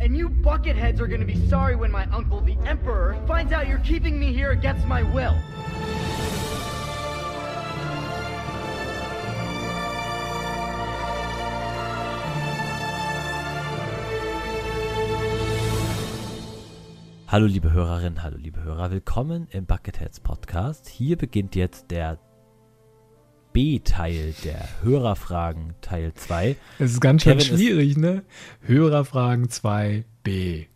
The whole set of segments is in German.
And you bucketheads are gonna be sorry when my uncle, the Emperor, finds out you're keeping me here against my will. Hallo liebe Hörerinnen, hallo liebe Hörer, willkommen im Bucketheads Podcast. Hier beginnt jetzt der B-Teil der Hörerfragen Teil 2. Es ist ganz schön Kevin schwierig, ne? Hörerfragen 2b.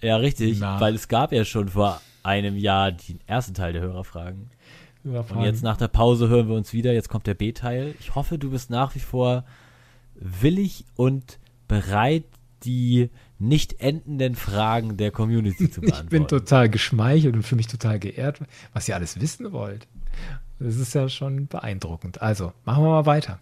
Ja, richtig, Na. weil es gab ja schon vor einem Jahr den ersten Teil der Hörerfragen. Hörerfragen. Und jetzt nach der Pause hören wir uns wieder. Jetzt kommt der B-Teil. Ich hoffe, du bist nach wie vor willig und bereit, die nicht endenden Fragen der Community zu beantworten. Ich bin total geschmeichelt und für mich total geehrt, was ihr alles wissen wollt. Das ist ja schon beeindruckend. Also, machen wir mal weiter.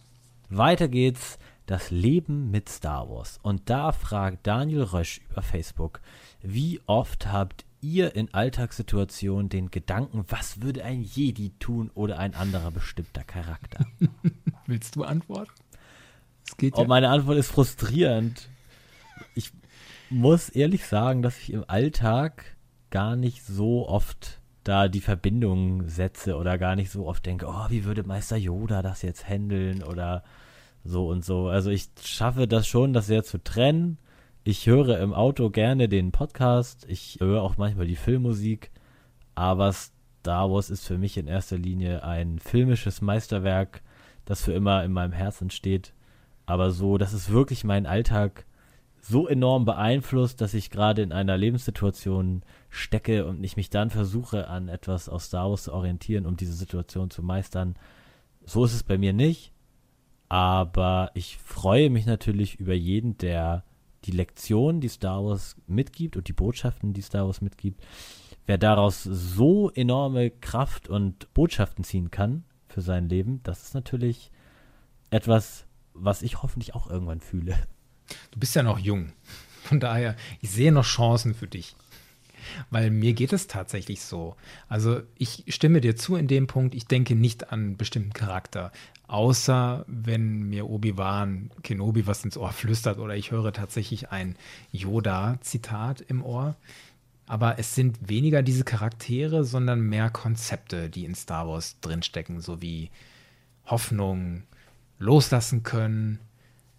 Weiter geht's. Das Leben mit Star Wars. Und da fragt Daniel Rösch über Facebook, wie oft habt ihr in Alltagssituationen den Gedanken, was würde ein Jedi tun oder ein anderer bestimmter Charakter? Willst du antworten? Es geht oh, ja. meine Antwort ist frustrierend. Ich muss ehrlich sagen, dass ich im Alltag gar nicht so oft da die Verbindung setze oder gar nicht so oft denke, oh, wie würde Meister Yoda das jetzt handeln oder so und so. Also ich schaffe das schon, das sehr zu trennen. Ich höre im Auto gerne den Podcast, ich höre auch manchmal die Filmmusik, aber Star Wars ist für mich in erster Linie ein filmisches Meisterwerk, das für immer in meinem Herzen steht. Aber so, das ist wirklich mein Alltag so enorm beeinflusst, dass ich gerade in einer Lebenssituation stecke und ich mich dann versuche, an etwas aus Star Wars zu orientieren, um diese Situation zu meistern. So ist es bei mir nicht. Aber ich freue mich natürlich über jeden, der die Lektionen, die Star Wars mitgibt und die Botschaften, die Star Wars mitgibt, wer daraus so enorme Kraft und Botschaften ziehen kann für sein Leben, das ist natürlich etwas, was ich hoffentlich auch irgendwann fühle. Du bist ja noch jung. Von daher, ich sehe noch Chancen für dich. Weil mir geht es tatsächlich so. Also ich stimme dir zu in dem Punkt, ich denke nicht an einen bestimmten Charakter. Außer wenn mir Obi-Wan Kenobi was ins Ohr flüstert oder ich höre tatsächlich ein Yoda-Zitat im Ohr. Aber es sind weniger diese Charaktere, sondern mehr Konzepte, die in Star Wars drinstecken, so wie Hoffnung, loslassen können,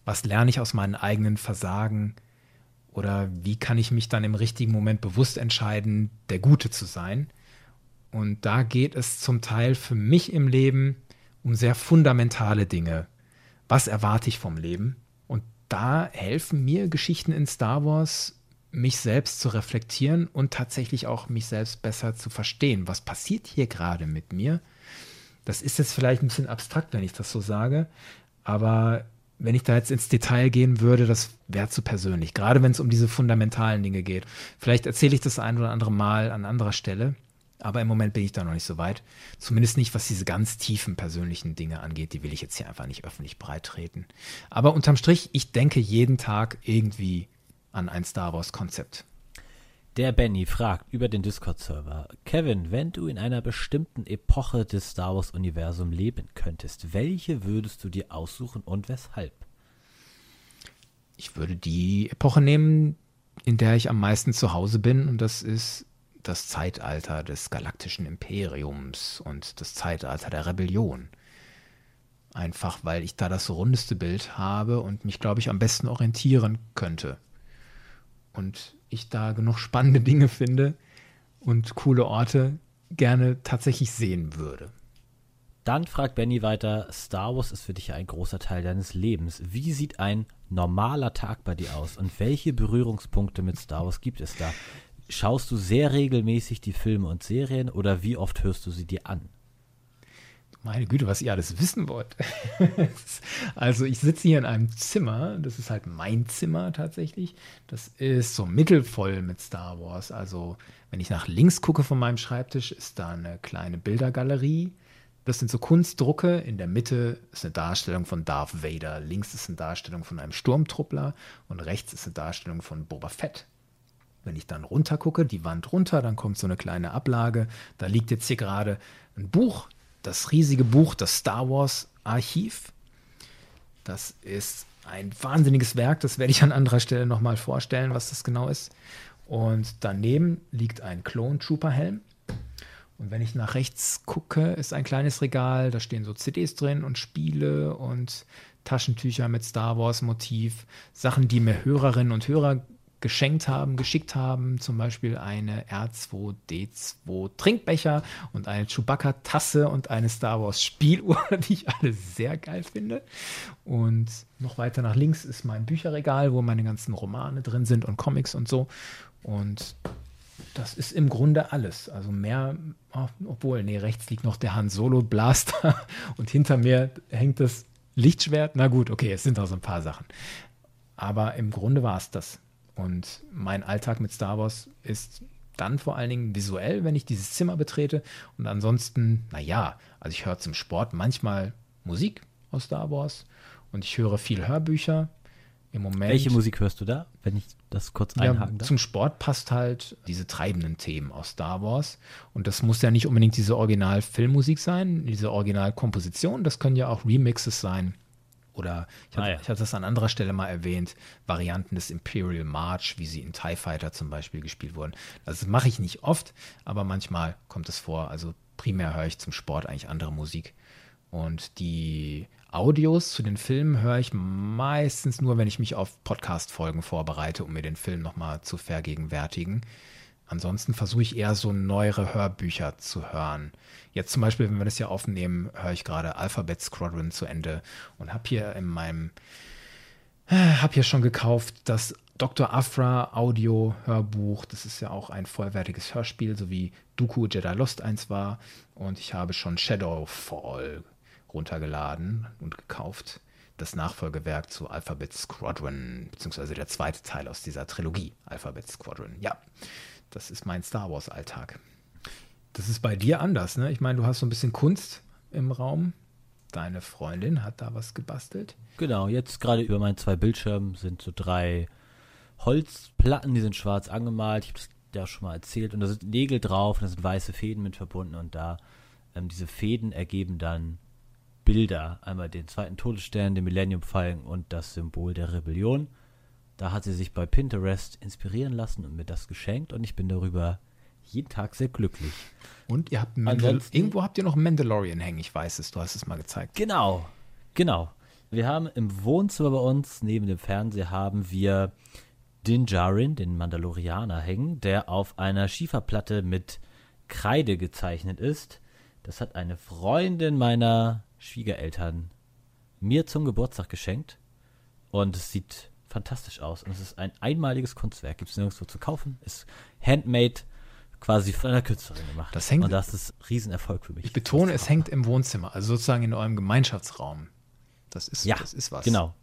was lerne ich aus meinen eigenen Versagen oder wie kann ich mich dann im richtigen Moment bewusst entscheiden, der Gute zu sein. Und da geht es zum Teil für mich im Leben um sehr fundamentale Dinge. Was erwarte ich vom Leben? Und da helfen mir Geschichten in Star Wars, mich selbst zu reflektieren und tatsächlich auch mich selbst besser zu verstehen. Was passiert hier gerade mit mir? Das ist jetzt vielleicht ein bisschen abstrakt, wenn ich das so sage, aber wenn ich da jetzt ins Detail gehen würde, das wäre zu persönlich. Gerade wenn es um diese fundamentalen Dinge geht. Vielleicht erzähle ich das ein oder andere Mal an anderer Stelle. Aber im Moment bin ich da noch nicht so weit. Zumindest nicht, was diese ganz tiefen persönlichen Dinge angeht. Die will ich jetzt hier einfach nicht öffentlich breit treten. Aber unterm Strich, ich denke jeden Tag irgendwie an ein Star Wars-Konzept. Der Benny fragt über den Discord-Server: Kevin, wenn du in einer bestimmten Epoche des Star Wars-Universums leben könntest, welche würdest du dir aussuchen und weshalb? Ich würde die Epoche nehmen, in der ich am meisten zu Hause bin, und das ist das Zeitalter des galaktischen Imperiums und das Zeitalter der Rebellion. Einfach weil ich da das rundeste Bild habe und mich, glaube ich, am besten orientieren könnte. Und ich da genug spannende Dinge finde und coole Orte gerne tatsächlich sehen würde. Dann fragt Benny weiter, Star Wars ist für dich ein großer Teil deines Lebens. Wie sieht ein normaler Tag bei dir aus und welche Berührungspunkte mit Star Wars gibt es da? Schaust du sehr regelmäßig die Filme und Serien oder wie oft hörst du sie dir an? Meine Güte, was ihr alles wissen wollt. also ich sitze hier in einem Zimmer, das ist halt mein Zimmer tatsächlich. Das ist so mittelvoll mit Star Wars. Also wenn ich nach links gucke von meinem Schreibtisch, ist da eine kleine Bildergalerie. Das sind so Kunstdrucke. In der Mitte ist eine Darstellung von Darth Vader. Links ist eine Darstellung von einem Sturmtruppler und rechts ist eine Darstellung von Boba Fett. Wenn ich dann runter gucke, die Wand runter, dann kommt so eine kleine Ablage. Da liegt jetzt hier gerade ein Buch das riesige Buch, das Star Wars Archiv. Das ist ein wahnsinniges Werk, das werde ich an anderer Stelle nochmal vorstellen, was das genau ist. Und daneben liegt ein Clone Trooper Helm. Und wenn ich nach rechts gucke, ist ein kleines Regal, da stehen so CDs drin und Spiele und Taschentücher mit Star Wars Motiv, Sachen, die mir Hörerinnen und Hörer geschenkt haben, geschickt haben, zum Beispiel eine R2D2 Trinkbecher und eine Chewbacca-Tasse und eine Star Wars Spieluhr, die ich alle sehr geil finde. Und noch weiter nach links ist mein Bücherregal, wo meine ganzen Romane drin sind und Comics und so. Und das ist im Grunde alles. Also mehr, obwohl, nee, rechts liegt noch der Han Solo Blaster und hinter mir hängt das Lichtschwert. Na gut, okay, es sind auch so ein paar Sachen. Aber im Grunde war es das. Und mein Alltag mit Star Wars ist dann vor allen Dingen visuell, wenn ich dieses Zimmer betrete. Und ansonsten, naja, also ich höre zum Sport manchmal Musik aus Star Wars und ich höre viel Hörbücher. Im Moment. Welche Musik hörst du da, wenn ich das kurz einhaken ja, darf? Zum Sport passt halt diese treibenden Themen aus Star Wars. Und das muss ja nicht unbedingt diese Original-Filmmusik sein, diese Originalkomposition. Das können ja auch Remixes sein oder ich hatte, ah, ja. ich hatte das an anderer Stelle mal erwähnt, Varianten des Imperial March, wie sie in TIE Fighter zum Beispiel gespielt wurden. Also das mache ich nicht oft, aber manchmal kommt es vor. Also primär höre ich zum Sport eigentlich andere Musik. Und die Audios zu den Filmen höre ich meistens nur, wenn ich mich auf Podcast-Folgen vorbereite, um mir den Film nochmal zu vergegenwärtigen. Ansonsten versuche ich eher so neuere Hörbücher zu hören. Jetzt zum Beispiel, wenn wir das hier aufnehmen, höre ich gerade Alphabet Squadron zu Ende und habe hier in meinem, äh, habe hier schon gekauft das Dr. Afra Audio Hörbuch. Das ist ja auch ein vollwertiges Hörspiel, so wie Dooku Jedi Lost eins war. Und ich habe schon Shadowfall runtergeladen und gekauft. Das Nachfolgewerk zu Alphabet Squadron, beziehungsweise der zweite Teil aus dieser Trilogie, Alphabet Squadron. Ja, das ist mein Star Wars-Alltag. Das ist bei dir anders, ne? Ich meine, du hast so ein bisschen Kunst im Raum. Deine Freundin hat da was gebastelt. Genau, jetzt gerade über meinen zwei Bildschirmen sind so drei Holzplatten, die sind schwarz angemalt. Ich habe das ja schon mal erzählt. Und da sind Nägel drauf und da sind weiße Fäden mit verbunden. Und da ähm, diese Fäden ergeben dann Bilder. Einmal den zweiten Todesstern, den Millennium Falcon und das Symbol der Rebellion. Da hat sie sich bei Pinterest inspirieren lassen und mir das geschenkt und ich bin darüber jeden Tag sehr glücklich. Und ihr habt irgendwo habt ihr noch Mandalorian hängen, ich weiß es, du hast es mal gezeigt. Genau, genau. Wir haben im Wohnzimmer bei uns, neben dem Fernseher, haben wir Din Djarin, den Mandalorianer, hängen, der auf einer Schieferplatte mit Kreide gezeichnet ist. Das hat eine Freundin meiner Schwiegereltern mir zum Geburtstag geschenkt. Und es sieht fantastisch aus. Und es ist ein einmaliges Kunstwerk. Gibt es nirgendwo zu kaufen. Ist handmade, quasi von einer Künstlerin gemacht. Das hängt, und das ist Riesenerfolg für mich. Ich betone, es hängt im Wohnzimmer, also sozusagen in eurem Gemeinschaftsraum. Das ist, ja, das ist was. Genau.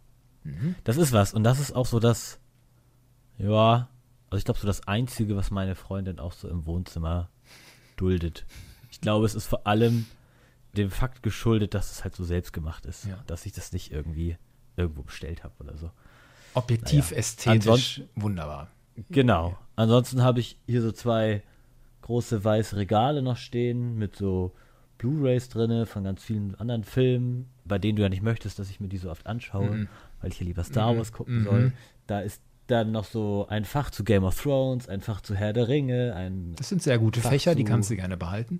Mhm. Das ist was. Und das ist auch so das, ja, also ich glaube, so das Einzige, was meine Freundin auch so im Wohnzimmer duldet. Ich glaube, es ist vor allem dem Fakt geschuldet, dass es halt so selbst gemacht ist. Ja. Dass ich das nicht irgendwie irgendwo bestellt habe oder so. Objektiv naja. ästhetisch wunderbar. Genau. Ansonsten habe ich hier so zwei große weiße Regale noch stehen mit so Blu-rays drinne von ganz vielen anderen Filmen, bei denen du ja nicht möchtest, dass ich mir die so oft anschaue, mhm. weil ich hier lieber Star mhm. Wars gucken mhm. soll. Da ist dann noch so ein Fach zu Game of Thrones, ein Fach zu Herr der Ringe, ein Das sind sehr gute Fach Fächer, die kannst du gerne behalten.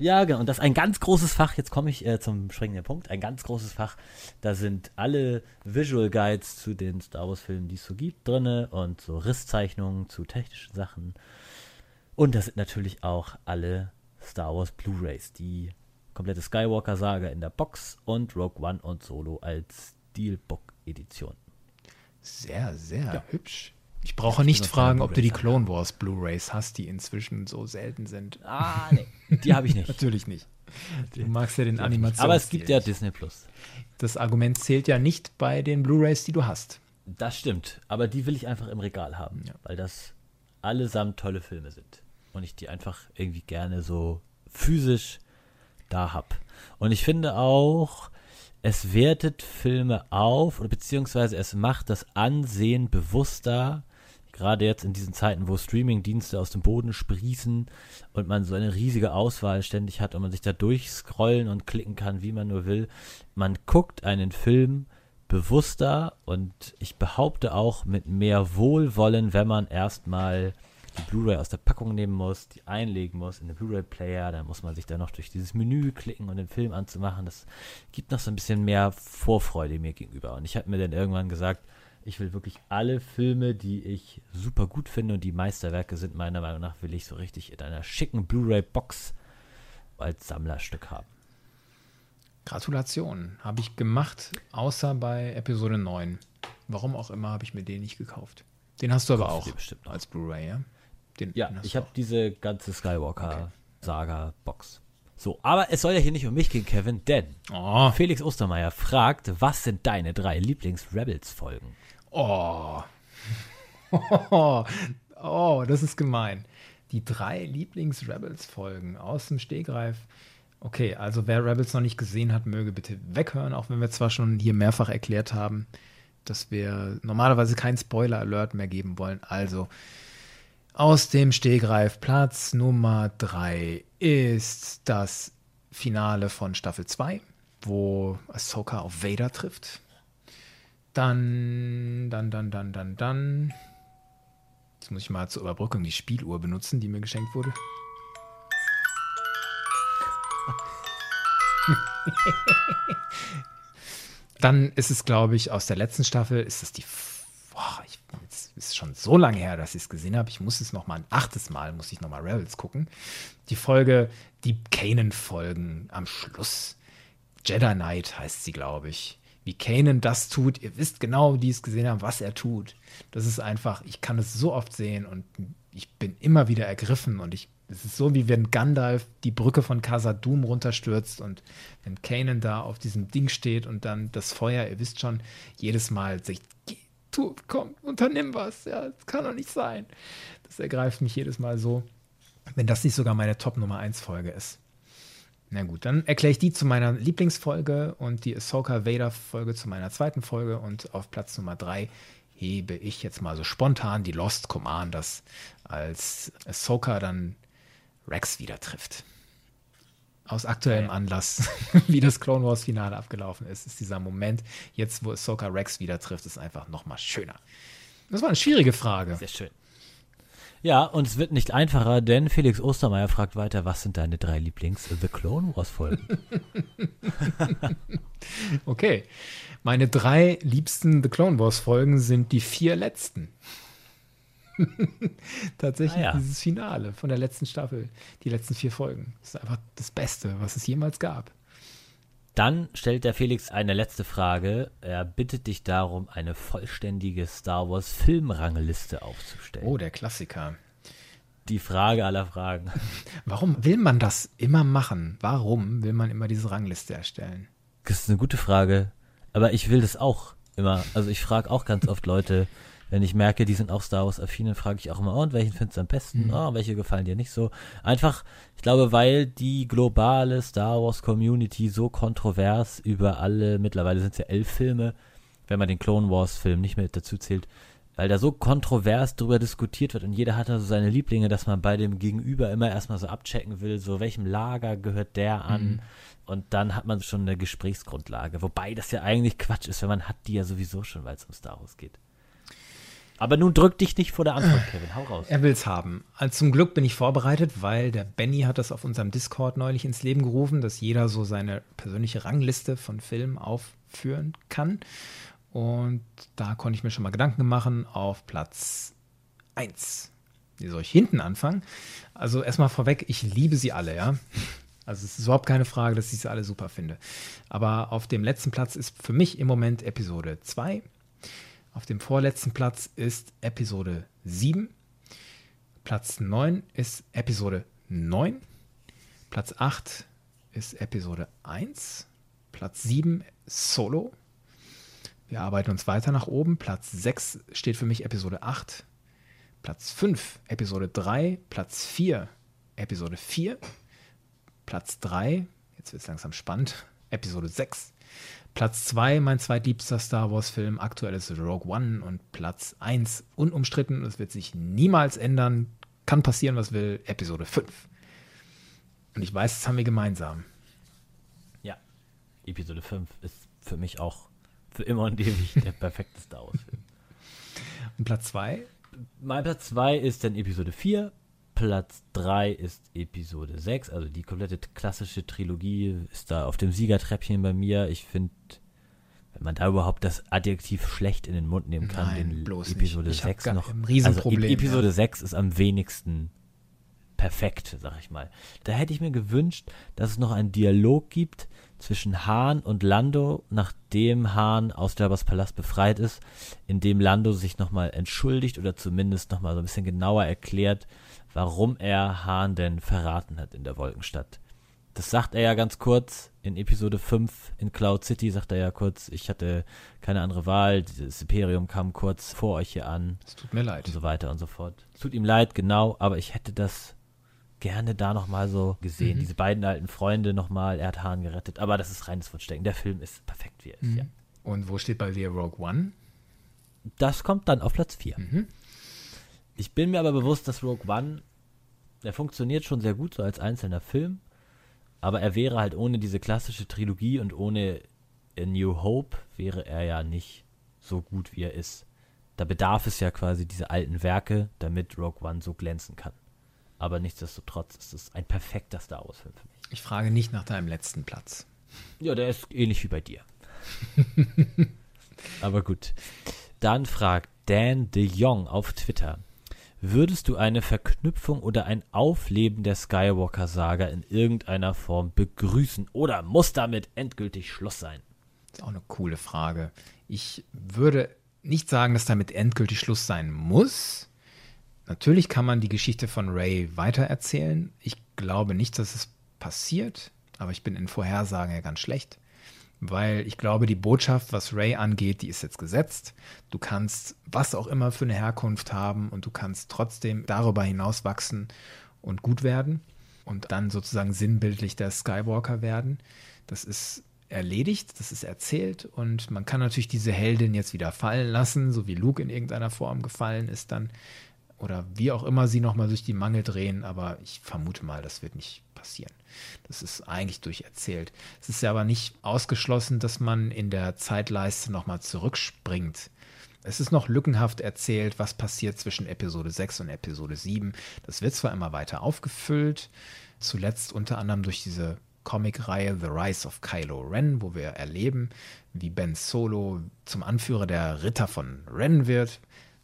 Ja, genau. Und das ist ein ganz großes Fach. Jetzt komme ich äh, zum springenden Punkt. Ein ganz großes Fach. Da sind alle Visual Guides zu den Star Wars-Filmen, die es so gibt, drin und so Risszeichnungen zu technischen Sachen. Und da sind natürlich auch alle Star Wars Blu-rays, die komplette Skywalker-Saga in der Box und Rogue One und Solo als Steelbook-Edition. Sehr, sehr ja. hübsch. Ich brauche nicht fragen, ob du die Clone Wars Blu-rays hast, die inzwischen so selten sind. Ah, nee, die habe ich nicht. Natürlich nicht. Du magst ja den Animations. Aber es gibt ja Disney Plus. Das Argument zählt ja nicht bei den Blu-rays, die du hast. Das stimmt, aber die will ich einfach im Regal haben, ja. weil das allesamt tolle Filme sind und ich die einfach irgendwie gerne so physisch da habe. Und ich finde auch, es wertet Filme auf oder beziehungsweise es macht das Ansehen bewusster gerade jetzt in diesen Zeiten, wo Streaming-Dienste aus dem Boden sprießen und man so eine riesige Auswahl ständig hat und man sich da durchscrollen und klicken kann, wie man nur will. Man guckt einen Film bewusster und ich behaupte auch mit mehr Wohlwollen, wenn man erstmal die Blu-ray aus der Packung nehmen muss, die einlegen muss in den Blu-ray-Player, dann muss man sich da noch durch dieses Menü klicken und den Film anzumachen. Das gibt noch so ein bisschen mehr Vorfreude mir gegenüber. Und ich habe mir dann irgendwann gesagt, ich will wirklich alle Filme, die ich super gut finde und die Meisterwerke sind meiner Meinung nach, will ich so richtig in einer schicken Blu-ray-Box als Sammlerstück haben. Gratulation. Habe ich gemacht, außer bei Episode 9. Warum auch immer habe ich mir den nicht gekauft. Den hast du aber auch als Blu-ray, ja? Den, ja, ich habe diese ganze Skywalker-Saga-Box. Okay. So, aber es soll ja hier nicht um mich gehen, Kevin, denn oh. Felix Ostermeier fragt, was sind deine drei Lieblings-Rebels-Folgen? Oh. oh. Oh, das ist gemein. Die drei Lieblings-Rebels-Folgen aus dem Stegreif. Okay, also wer Rebels noch nicht gesehen hat, möge bitte weghören, auch wenn wir zwar schon hier mehrfach erklärt haben, dass wir normalerweise keinen Spoiler-Alert mehr geben wollen. Also, aus dem Stegreif Platz Nummer 3 ist das Finale von Staffel 2, wo Ahsoka auf Vader trifft. Dann, dann, dann, dann, dann, dann. Jetzt muss ich mal zur Überbrückung die Spieluhr benutzen, die mir geschenkt wurde. Dann ist es, glaube ich, aus der letzten Staffel, ist es die. Boah, ist schon so lange her, dass ich es gesehen habe. Ich muss es noch mal ein achtes Mal, muss ich noch mal Rebels gucken. Die Folge, die Kanan-Folgen am Schluss. Jedi Knight heißt sie, glaube ich. Wie Kanan das tut, ihr wisst genau, die es gesehen haben, was er tut. Das ist einfach, ich kann es so oft sehen und ich bin immer wieder ergriffen und ich es ist so, wie wenn Gandalf die Brücke von Khazad-dûm runterstürzt und wenn Kanan da auf diesem Ding steht und dann das Feuer, ihr wisst schon, jedes Mal sich, tu, komm, unternimm was, ja, das kann doch nicht sein. Das ergreift mich jedes Mal so, wenn das nicht sogar meine Top Nummer 1 Folge ist. Na gut, dann erkläre ich die zu meiner Lieblingsfolge und die Ahsoka Vader Folge zu meiner zweiten Folge und auf Platz Nummer 3 hebe ich jetzt mal so spontan die Lost Commanders als Ahsoka dann Rex wieder trifft. Aus aktuellem ja. Anlass, wie das Clone Wars Finale abgelaufen ist, ist dieser Moment, jetzt wo Ahsoka Rex wieder trifft, ist einfach noch mal schöner. Das war eine schwierige Frage. Sehr schön. Ja, und es wird nicht einfacher, denn Felix Ostermeier fragt weiter, was sind deine drei Lieblings-The Clone Wars-Folgen? okay. Meine drei liebsten The Clone Wars-Folgen sind die vier letzten. Tatsächlich ah, ja. dieses Finale von der letzten Staffel, die letzten vier Folgen. Das ist einfach das Beste, was es jemals gab. Dann stellt der Felix eine letzte Frage. Er bittet dich darum, eine vollständige Star Wars Filmrangliste aufzustellen. Oh, der Klassiker. Die Frage aller Fragen. Warum will man das immer machen? Warum will man immer diese Rangliste erstellen? Das ist eine gute Frage. Aber ich will das auch immer. Also ich frage auch ganz oft Leute, wenn ich merke, die sind auch Star Wars affin, dann frage ich auch immer, oh, und welchen findest du am besten? Mhm. Oh, welche gefallen dir nicht so? Einfach, ich glaube, weil die globale Star Wars Community so kontrovers über alle, mittlerweile sind es ja elf Filme, wenn man den Clone Wars Film nicht mehr dazu zählt, weil da so kontrovers drüber diskutiert wird und jeder hat da so seine Lieblinge, dass man bei dem Gegenüber immer erstmal so abchecken will, so welchem Lager gehört der an mhm. und dann hat man schon eine Gesprächsgrundlage, wobei das ja eigentlich Quatsch ist, wenn man hat die ja sowieso schon, weil es um Star Wars geht. Aber nun drück dich nicht vor der Antwort, Kevin. Hau raus. Er will's haben. Also zum Glück bin ich vorbereitet, weil der Benny hat das auf unserem Discord neulich ins Leben gerufen, dass jeder so seine persönliche Rangliste von Filmen aufführen kann. Und da konnte ich mir schon mal Gedanken machen auf Platz 1. Wie soll ich hinten anfangen? Also erstmal vorweg, ich liebe sie alle, ja. Also es ist überhaupt keine Frage, dass ich sie alle super finde. Aber auf dem letzten Platz ist für mich im Moment Episode 2 auf dem vorletzten Platz ist Episode 7. Platz 9 ist Episode 9. Platz 8 ist Episode 1. Platz 7 Solo. Wir arbeiten uns weiter nach oben. Platz 6 steht für mich Episode 8. Platz 5 Episode 3. Platz 4 Episode 4. Platz 3, jetzt wird es langsam spannend, Episode 6. Platz 2, mein zweitliebster Star Wars-Film, aktuell ist Rogue One und Platz 1, unumstritten, es wird sich niemals ändern, kann passieren, was will, Episode 5. Und ich weiß, das haben wir gemeinsam. Ja, Episode 5 ist für mich auch für immer und ewig der perfekte Star Wars-Film. Und Platz 2? Mein Platz 2 ist dann Episode 4. Platz 3 ist Episode 6. Also die komplette klassische Trilogie ist da auf dem Siegertreppchen bei mir. Ich finde, wenn man da überhaupt das Adjektiv schlecht in den Mund nehmen kann, Nein, den bloß Episode nicht. Ich 6 hab noch. ein Riesenproblem, also Episode ja. 6 ist am wenigsten perfekt, sag ich mal. Da hätte ich mir gewünscht, dass es noch einen Dialog gibt zwischen Hahn und Lando, nachdem Hahn aus Jabba's Palast befreit ist, in dem Lando sich nochmal entschuldigt oder zumindest nochmal so ein bisschen genauer erklärt, warum er Hahn denn verraten hat in der Wolkenstadt. Das sagt er ja ganz kurz in Episode 5 in Cloud City, sagt er ja kurz, ich hatte keine andere Wahl, das Imperium kam kurz vor euch hier an Es tut mir leid. und so weiter und so fort. Es tut ihm leid, genau, aber ich hätte das gerne da nochmal so gesehen. Mhm. Diese beiden alten Freunde nochmal, er hat Hahn gerettet, aber das ist reines Wunschdenken. Der Film ist perfekt, wie er ist, Mhm. ja. Und wo steht bei dir Rogue One? Das kommt dann auf Platz 4. Mhm. Ich bin mir aber bewusst, dass Rogue One, der funktioniert schon sehr gut so als einzelner Film, aber er wäre halt ohne diese klassische Trilogie und ohne A New Hope wäre er ja nicht so gut, wie er ist. Da bedarf es ja quasi diese alten Werke, damit Rogue One so glänzen kann. Aber nichtsdestotrotz ist es ein perfekter Star Wars-Film für mich. Ich frage nicht nach deinem letzten Platz. Ja, der ist ähnlich wie bei dir. Aber gut. Dann fragt Dan de Jong auf Twitter. Würdest du eine Verknüpfung oder ein Aufleben der Skywalker-Saga in irgendeiner Form begrüßen oder muss damit endgültig Schluss sein? Das ist auch eine coole Frage. Ich würde nicht sagen, dass damit endgültig Schluss sein muss. Natürlich kann man die Geschichte von Ray weitererzählen. Ich glaube nicht, dass es passiert, aber ich bin in Vorhersagen ja ganz schlecht, weil ich glaube, die Botschaft, was Ray angeht, die ist jetzt gesetzt. Du kannst was auch immer für eine Herkunft haben und du kannst trotzdem darüber hinaus wachsen und gut werden und dann sozusagen sinnbildlich der Skywalker werden. Das ist erledigt, das ist erzählt und man kann natürlich diese Heldin jetzt wieder fallen lassen, so wie Luke in irgendeiner Form gefallen ist dann oder wie auch immer sie nochmal durch die Mangel drehen, aber ich vermute mal, das wird nicht passieren. Das ist eigentlich durcherzählt. Es ist ja aber nicht ausgeschlossen, dass man in der Zeitleiste nochmal zurückspringt. Es ist noch lückenhaft erzählt, was passiert zwischen Episode 6 und Episode 7. Das wird zwar immer weiter aufgefüllt, zuletzt unter anderem durch diese Comicreihe The Rise of Kylo Ren, wo wir erleben, wie Ben Solo zum Anführer der Ritter von Ren wird.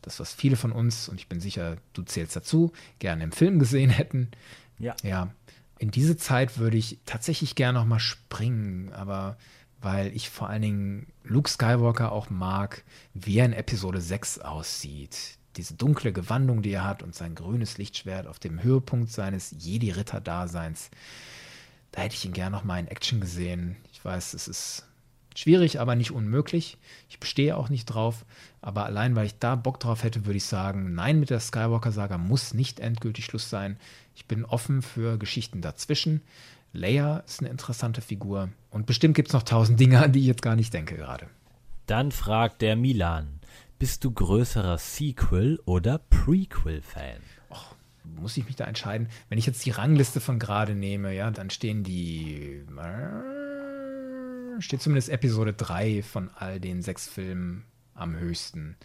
Das, was viele von uns, und ich bin sicher, du zählst dazu, gerne im Film gesehen hätten. Ja. Ja, in diese Zeit würde ich tatsächlich gerne noch mal springen, aber weil ich vor allen Dingen Luke Skywalker auch mag, wie er in Episode 6 aussieht. Diese dunkle Gewandung, die er hat und sein grünes Lichtschwert auf dem Höhepunkt seines Jedi-Ritter-Daseins. Da hätte ich ihn gerne noch mal in Action gesehen. Ich weiß, es ist schwierig, aber nicht unmöglich. Ich bestehe auch nicht drauf. Aber allein, weil ich da Bock drauf hätte, würde ich sagen, nein, mit der Skywalker-Saga muss nicht endgültig Schluss sein. Ich bin offen für Geschichten dazwischen. Leia ist eine interessante Figur. Und bestimmt gibt es noch tausend Dinge, an die ich jetzt gar nicht denke gerade. Dann fragt der Milan. Bist du größerer Sequel- oder Prequel-Fan? Muss ich mich da entscheiden? Wenn ich jetzt die Rangliste von gerade nehme, ja, dann stehen die. Steht zumindest Episode 3 von all den sechs Filmen am höchsten.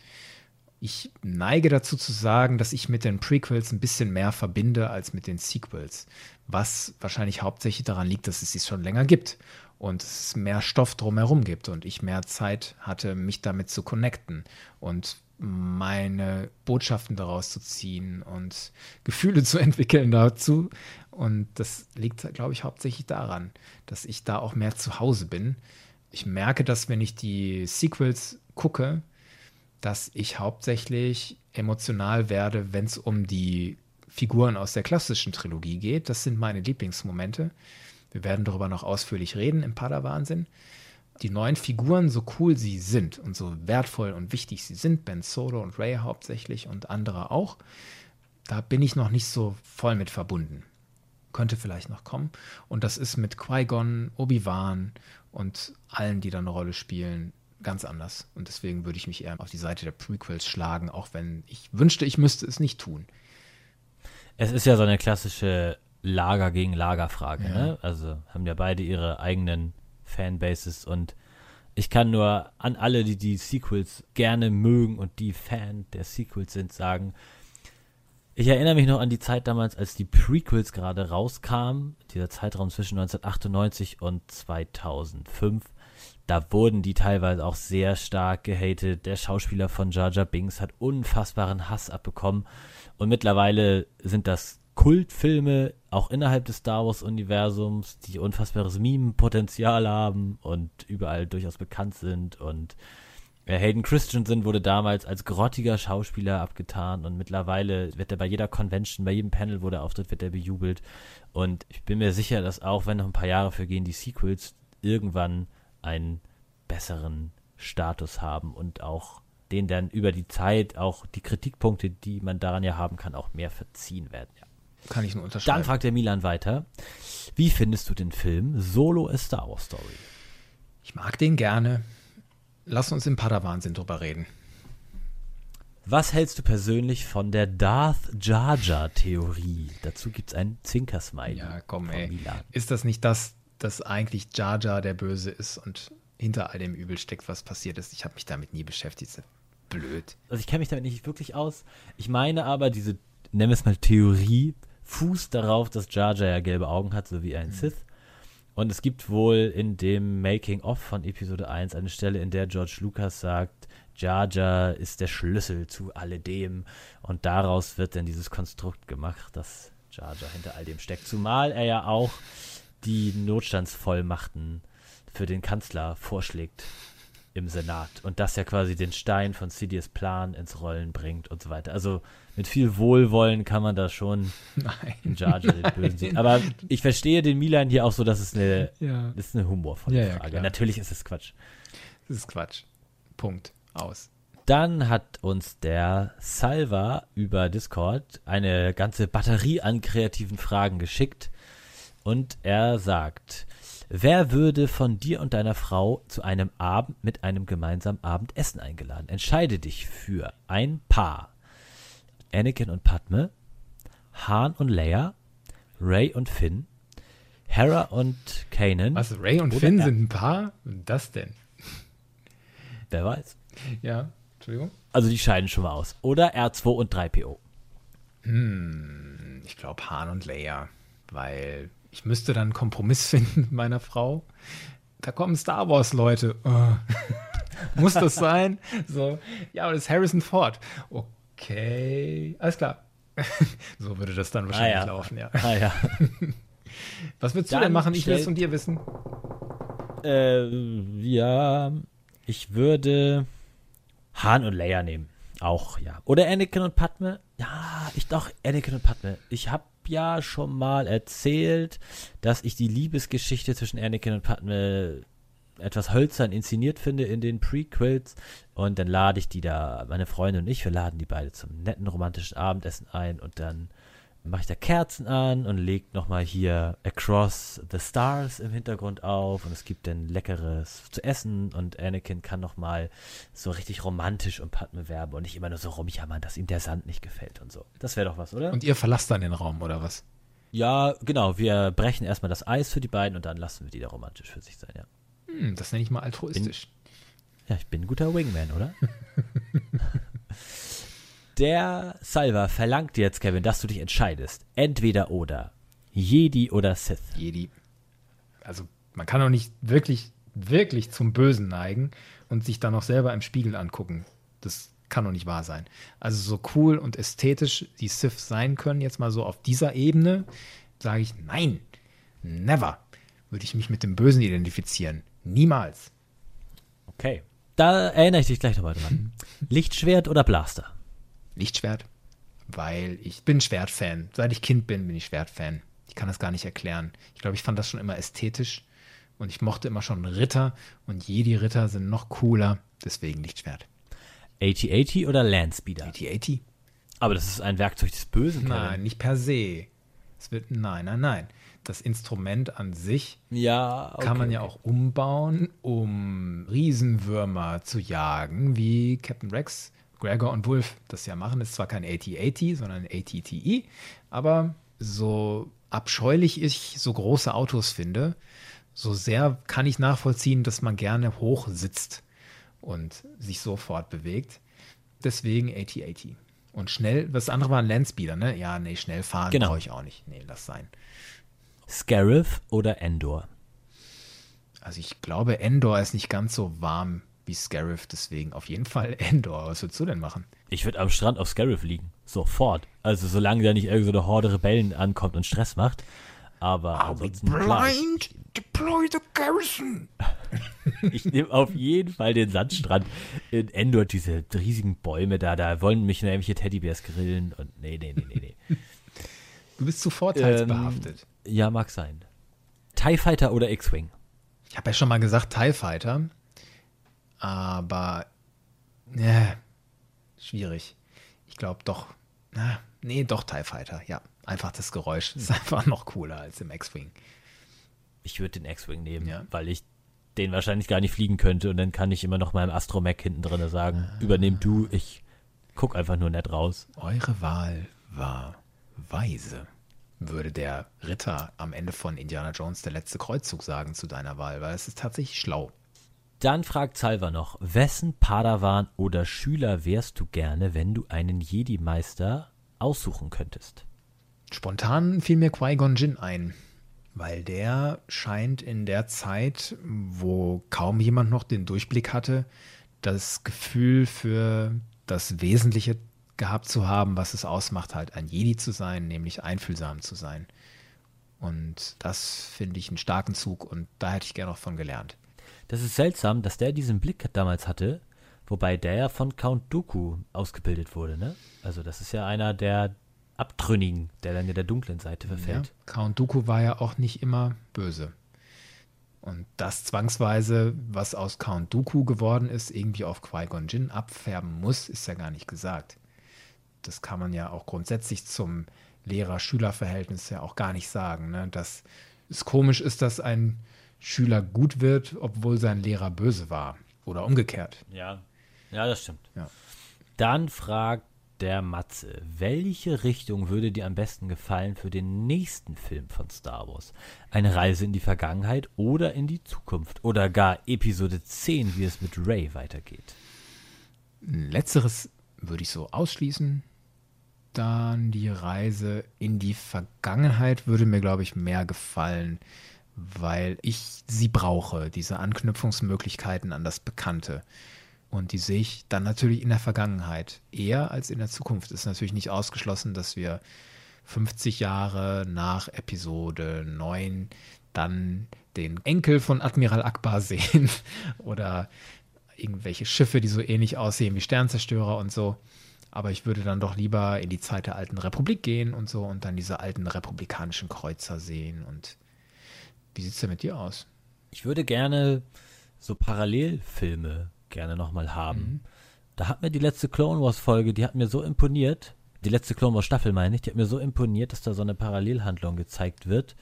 Ich neige dazu zu sagen, dass ich mit den Prequels ein bisschen mehr verbinde als mit den Sequels. Was wahrscheinlich hauptsächlich daran liegt, dass es sie schon länger gibt und es mehr Stoff drumherum gibt und ich mehr Zeit hatte, mich damit zu connecten und meine Botschaften daraus zu ziehen und Gefühle zu entwickeln dazu. Und das liegt, glaube ich, hauptsächlich daran, dass ich da auch mehr zu Hause bin. Ich merke, dass wenn ich die Sequels gucke, dass ich hauptsächlich emotional werde, wenn es um die Figuren aus der klassischen Trilogie geht. Das sind meine Lieblingsmomente. Wir werden darüber noch ausführlich reden im Padawansinn. Die neuen Figuren, so cool sie sind und so wertvoll und wichtig sie sind, Ben Solo und Ray hauptsächlich und andere auch, da bin ich noch nicht so voll mit verbunden. Könnte vielleicht noch kommen. Und das ist mit Qui-Gon, Obi-Wan und allen, die da eine Rolle spielen, ganz anders. Und deswegen würde ich mich eher auf die Seite der Prequels schlagen, auch wenn ich wünschte, ich müsste es nicht tun. Es ist ja so eine klassische Lager gegen Lager Frage, Ja. ne? Also haben ja beide ihre eigenen Fanbases und Ich kann nur an alle, die die Sequels gerne mögen und die Fan der Sequels sind, sagen, ich erinnere mich noch an die Zeit damals, als die Prequels gerade rauskamen, dieser Zeitraum zwischen 1998 und 2005. Da wurden die teilweise auch sehr stark gehatet. Der Schauspieler von Jar Jar Binks hat unfassbaren Hass abbekommen. Und mittlerweile sind das Kultfilme, auch innerhalb des Star Wars-Universums, die unfassbares Meme-Potenzial haben und überall durchaus bekannt sind. Und Hayden Christensen wurde damals als grottiger Schauspieler abgetan und mittlerweile wird er bei jeder Convention, bei jedem Panel, wo der auftritt, wird er bejubelt. Und ich bin mir sicher, dass auch wenn noch ein paar Jahre vergehen, die Sequels irgendwann einen besseren Status haben und auch den dann über die Zeit auch die Kritikpunkte, die man daran ja haben kann, auch mehr verziehen werden. Ja. Kann ich nur unterschreiben. Dann fragt der Milan weiter, wie findest du den Film Solo A Star Wars Story? Ich mag den gerne. Lass uns im Padawan-Sinn drüber reden. Was hältst du persönlich von der Darth Jar Jar Theorie? Dazu gibt es ein Zwinkersmiley. Ja, komm, ey. Milan. Ist das nicht das, dass eigentlich Jar Jar der Böse ist und hinter all dem Übel steckt, was passiert ist? Ich habe mich damit nie beschäftigt. Blöd. Also ich kenne mich damit nicht wirklich aus. Ich meine aber, diese, nennen wir es mal Theorie, fußt darauf, dass Jar Jar ja gelbe Augen hat, so wie ein mhm. Sith. Und es gibt wohl in dem Making-of von Episode 1 eine Stelle, in der George Lucas sagt, Jar Jar ist der Schlüssel zu alledem. Und daraus wird dann dieses Konstrukt gemacht, dass Jar Jar hinter all dem steckt. Zumal er ja auch die Notstandsvollmachten für den Kanzler vorschlägt im Senat und das ja quasi den Stein von Sidious Plan ins Rollen bringt und so weiter. Also mit viel Wohlwollen kann man da schon Nein. Jar Jar den Bösen sehen. Aber ich verstehe den Milan hier auch so, dass es eine, ja. das ist eine humorvolle ja, Frage. Ja, Natürlich ist es Quatsch. Das ist Quatsch. Punkt. Aus. Dann hat uns der Salva über Discord eine ganze Batterie an kreativen Fragen geschickt und er sagt, Wer würde von dir und deiner Frau zu einem Abend mit einem gemeinsamen Abendessen eingeladen? Entscheide dich für ein Paar. Anakin und Padme, Han und Leia, Ray und Finn, Hera und Kanan. Was, Ray und Finn er sind ein Paar? Das denn? Wer weiß. Ja, Entschuldigung. Also die scheiden schon mal aus. Oder R2 und 3PO. Hm, ich glaube Han und Leia, weil ich müsste dann einen Kompromiss finden mit meiner Frau. Da kommen Star Wars-Leute. Oh. Muss das sein? So, ja, aber das ist Harrison Ford. Okay, alles klar. so würde das dann wahrscheinlich ah, ja. laufen, ja. Ah, ja. Was würdest dann du denn machen? Ich will es von dir wissen. Äh, ja, ich würde Han und Leia nehmen. Auch, ja. Oder Anakin und Padme. Ja, ich doch, Anakin und Padme. Ich habe ja schon mal erzählt, dass ich die Liebesgeschichte zwischen Anakin und Padme etwas hölzern inszeniert finde in den Prequels. Und dann lade ich die da, meine Freundin und ich, wir laden die beide zum netten romantischen Abendessen ein und dann mache ich da Kerzen an und lege nochmal hier Across the Stars im Hintergrund auf und es gibt dann Leckeres zu essen und Anakin kann nochmal so richtig romantisch um Padme werben und nicht immer nur so rumjammern, dass ihm der Sand nicht gefällt und so. Das wäre doch was, oder? Und ihr verlasst dann den Raum, oder was? Ja, genau. Wir brechen erstmal das Eis für die beiden und dann lassen wir die da romantisch für sich sein, ja. Hm, das nenne ich mal altruistisch. Bin, ja, ich bin ein guter Wingman, oder? Der Salva verlangt jetzt, Kevin, dass du dich entscheidest. Entweder oder. Jedi oder Sith. Jedi. Also, man kann doch nicht wirklich, wirklich zum Bösen neigen und sich dann noch selber im Spiegel angucken. Das kann doch nicht wahr sein. Also, so cool und ästhetisch die Sith sein können, jetzt mal so auf dieser Ebene, sage ich, nein, never würde ich mich mit dem Bösen identifizieren. Niemals. Okay. Da erinnere ich dich gleich nochmal dran. Lichtschwert oder Blaster? Lichtschwert, weil ich bin Schwertfan. Seit ich Kind bin, bin ich Schwertfan. Ich kann das gar nicht erklären. Ich glaube, ich fand das schon immer ästhetisch und ich mochte immer schon Ritter und Jedi-Ritter sind noch cooler, deswegen Lichtschwert. AT-80 oder Landspeeder? AT-80. Aber das ist ein Werkzeug des Bösen. Nein, Kevin. nicht per se. Es wird, nein, nein, nein. Das Instrument an sich ja, okay, kann man ja auch umbauen, um Riesenwürmer zu jagen, wie Captain Rex Gregor und Wolf das ja machen. Ist zwar kein AT-80, sondern ein ATTE, aber so abscheulich ich so große Autos finde, So sehr kann ich nachvollziehen, dass man gerne hoch sitzt und sich sofort bewegt. Deswegen AT-AT. Und schnell, das andere war ein Landspeeder, ne? Ja, nee, schnell fahren genau. brauche ich auch nicht. Nee, lass sein. Scarif oder Endor? Also ich glaube, Endor ist nicht ganz so warm wie Scarif, deswegen auf jeden Fall Endor. Was würdest du denn machen? Ich würde am Strand auf Scarif liegen. Sofort. Also solange da nicht irgendeine so Horde Rebellen ankommt und Stress macht. Aber Are ansonsten blind? Deploy the garrison. ich nehme auf jeden Fall den Sandstrand in Endor, diese riesigen Bäume da, da wollen mich nämliche Teddybärs grillen und nee, nee, nee, nee, nee. Du bist zu vorteilsbehaftet. Ähm, ja, mag sein. TIE Fighter oder X-Wing? Ich habe ja schon mal gesagt TIE Fighter, aber ja, schwierig. Ich glaube doch, na, nee, doch TIE Fighter, ja. Einfach das Geräusch ist einfach noch cooler als im X-Wing. Ich würde den X-Wing nehmen, ja. weil ich den wahrscheinlich gar nicht fliegen könnte und dann kann ich immer noch meinem Astromech hinten drin sagen, ah. übernehm du, ich guck einfach nur nett raus. Eure Wahl war weise, würde der Ritter am Ende von Indiana Jones der letzte Kreuzzug sagen zu deiner Wahl, weil es ist tatsächlich schlau. Dann fragt Salva noch, wessen Padawan oder Schüler wärst du gerne, wenn du einen Jedi-Meister aussuchen könntest? Spontan fiel mir Qui-Gon Jinn ein, weil der scheint in der Zeit, wo kaum jemand noch den Durchblick hatte, das Gefühl für das Wesentliche gehabt zu haben, was es ausmacht, halt ein Jedi zu sein, nämlich einfühlsam zu sein. Und das finde ich einen starken Zug und da hätte ich gerne noch von gelernt. Das ist seltsam, dass der diesen Blick damals hatte, wobei der ja von Count Dooku ausgebildet wurde, ne? Also das ist ja einer der Abtrünnigen, der dann in der dunklen Seite verfällt. Ja, Count Dooku war ja auch nicht immer böse. Und das zwangsweise, was aus Count Dooku geworden ist, irgendwie auf Qui-Gon Jinn abfärben muss, ist ja gar nicht gesagt. Das kann man ja auch grundsätzlich zum Lehrer-Schüler-Verhältnis ja auch gar nicht sagen. Ne? Dass es komisch ist, dass ein Schüler gut wird, obwohl sein Lehrer böse war. Oder umgekehrt. Ja, ja, das stimmt. Ja. Dann fragt der Matze, welche Richtung würde dir am besten gefallen für den nächsten Film von Star Wars? Eine Reise in die Vergangenheit oder in die Zukunft? Oder gar Episode 10, wie es mit Ray weitergeht? Letzteres würde ich so ausschließen. Dann die Reise in die Vergangenheit würde mir, glaube ich, mehr gefallen weil ich sie brauche, diese Anknüpfungsmöglichkeiten an das Bekannte. Und die sehe ich dann natürlich in der Vergangenheit eher als in der Zukunft. Ist natürlich nicht ausgeschlossen, dass wir 50 Jahre nach Episode 9 dann den Enkel von Admiral Akbar sehen oder irgendwelche Schiffe, die so ähnlich aussehen wie Sternzerstörer und so. Aber ich würde dann doch lieber in die Zeit der alten Republik gehen und so und dann diese alten republikanischen Kreuzer sehen und wie sieht es denn mit dir aus? Ich würde gerne so Parallelfilme gerne nochmal haben. Mhm. Da hat mir die letzte Clone Wars Folge, die hat mir so imponiert, die letzte Clone Wars Staffel meine ich, die hat mir so imponiert, dass da so eine Parallelhandlung gezeigt wird.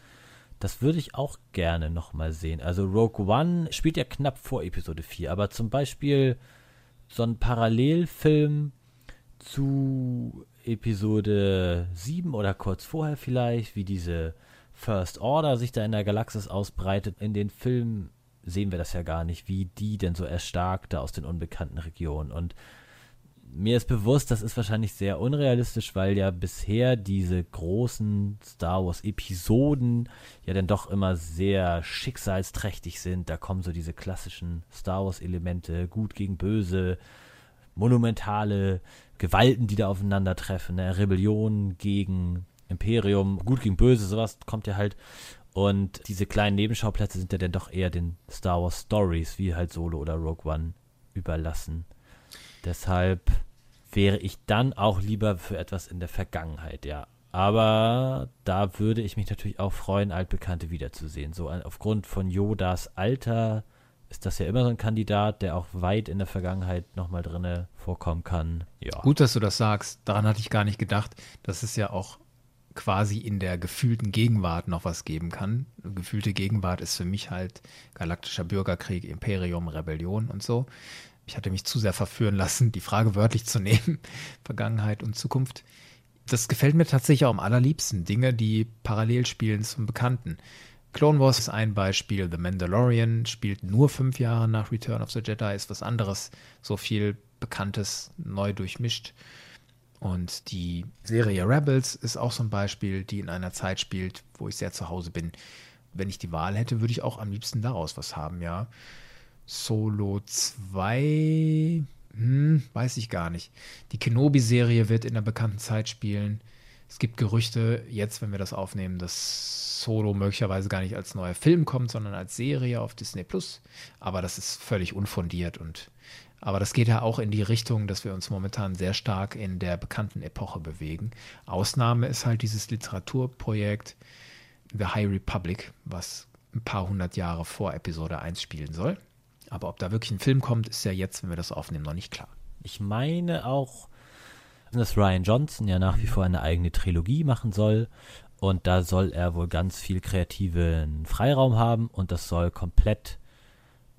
Das würde ich auch gerne nochmal sehen. Also Rogue One spielt ja knapp vor Episode 4, aber zum Beispiel so ein Parallelfilm zu Episode 7 oder kurz vorher vielleicht, wie diese First Order sich da in der Galaxis ausbreitet. In den Filmen sehen wir das ja gar nicht, wie die denn so erstarkt da aus den unbekannten Regionen. Und mir ist bewusst, das ist wahrscheinlich sehr unrealistisch, weil ja bisher diese großen Star Wars Episoden ja dann doch immer sehr schicksalsträchtig sind. Da kommen so diese klassischen Star Wars Elemente, gut gegen böse, monumentale Gewalten, die da aufeinandertreffen, ne? Rebellion gegen Imperium, gut gegen böse, sowas kommt ja halt. Und diese kleinen Nebenschauplätze sind ja dann doch eher den Star Wars Stories, wie halt Solo oder Rogue One, überlassen. Deshalb wäre ich dann auch lieber für etwas in der Vergangenheit, ja. Aber da würde ich mich natürlich auch freuen, Altbekannte wiederzusehen. So aufgrund von Yodas Alter ist das ja immer so ein Kandidat, der auch weit in der Vergangenheit nochmal drinne vorkommen kann. Ja. Gut, dass du das sagst. Daran hatte ich gar nicht gedacht. Das ist ja auch quasi in der gefühlten Gegenwart noch was geben kann. Gefühlte Gegenwart ist für mich halt galaktischer Bürgerkrieg, Imperium, Rebellion und so. Ich hatte mich zu sehr verführen lassen, die Frage wörtlich zu nehmen, Vergangenheit und Zukunft. Das gefällt mir tatsächlich auch am allerliebsten. Dinge, die parallel spielen zum Bekannten. Clone Wars ist ein Beispiel. The Mandalorian spielt nur fünf Jahre nach Return of the Jedi, ist was anderes. So viel Bekanntes neu durchmischt. Und die Serie Rebels ist auch so ein Beispiel, die in einer Zeit spielt, wo ich sehr zu Hause bin. Wenn ich die Wahl hätte, würde ich auch am liebsten daraus was haben, ja. Solo 2, hm, weiß ich gar nicht. Die Kenobi-Serie wird in der bekannten Zeit spielen. Es gibt Gerüchte, jetzt, wenn wir das aufnehmen, dass Solo möglicherweise gar nicht als neuer Film kommt, sondern als Serie auf Disney Plus. Aber das ist völlig unfundiert und aber das geht ja auch in die Richtung, dass wir uns momentan sehr stark in der bekannten Epoche bewegen. Ausnahme ist halt dieses Literaturprojekt The High Republic, was ein paar hundert Jahre vor Episode 1 spielen soll. Aber ob da wirklich ein Film kommt, ist ja jetzt, wenn wir das aufnehmen, noch nicht klar. Ich meine auch, dass Ryan Johnson ja nach wie vor eine eigene Trilogie machen soll. Und da soll er wohl ganz viel kreativen Freiraum haben und das soll komplett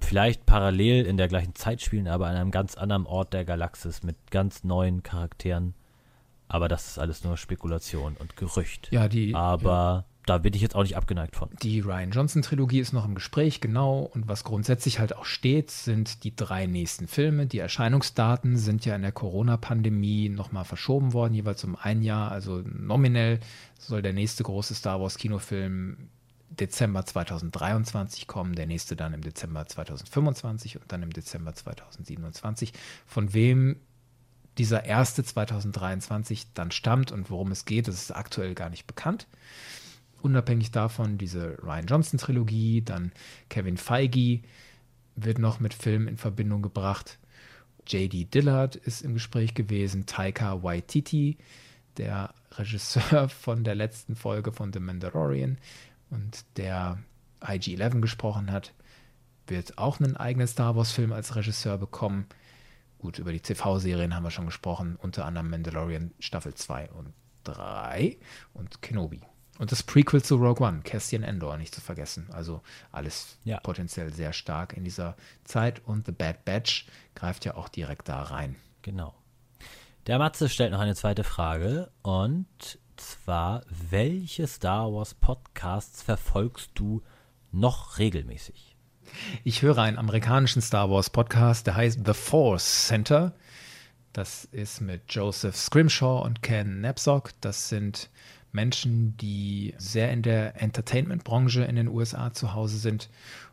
vielleicht parallel in der gleichen Zeit spielen, aber an einem ganz anderen Ort der Galaxis mit ganz neuen Charakteren. Aber das ist alles nur Spekulation und Gerücht. Ja, die. Aber da bin ich jetzt auch nicht abgeneigt von. Die Ryan Johnson-Trilogie ist noch im Gespräch, genau. Und was grundsätzlich halt auch steht, sind die drei nächsten Filme. Die Erscheinungsdaten sind ja in der Corona-Pandemie nochmal verschoben worden, jeweils um ein Jahr. Also nominell soll der nächste große Star Wars-Kinofilm Dezember 2023 kommen, der nächste dann im Dezember 2025 und dann im Dezember 2027. Von wem dieser erste 2023 dann stammt und worum es geht, das ist aktuell gar nicht bekannt unabhängig davon diese Ryan Johnson-Trilogie, dann Kevin Feige wird noch mit Filmen in Verbindung gebracht. J.D. Dillard ist im Gespräch gewesen, Taika Waititi, der Regisseur von der letzten Folge von The Mandalorian und der IG-11 gesprochen hat, wird auch einen eigenen Star Wars-Film als Regisseur bekommen. Gut, über die TV-Serien haben wir schon gesprochen, unter anderem Mandalorian Staffel 2 und 3 und Kenobi. Und das Prequel zu Rogue One, Cassian Endor, nicht zu vergessen. Also alles ja. potenziell sehr stark in dieser Zeit. Und The Bad Batch greift ja auch direkt da rein. Genau. Der Matze stellt noch eine zweite Frage. Und zwar, welche Star Wars Podcasts verfolgst du noch regelmäßig? Ich höre einen amerikanischen Star Wars Podcast, der heißt The Force Center. Das ist mit Joseph Scrimshaw und Ken Napzok. Das sind Menschen, die sehr in der Entertainment-Branche in den USA zu Hause sind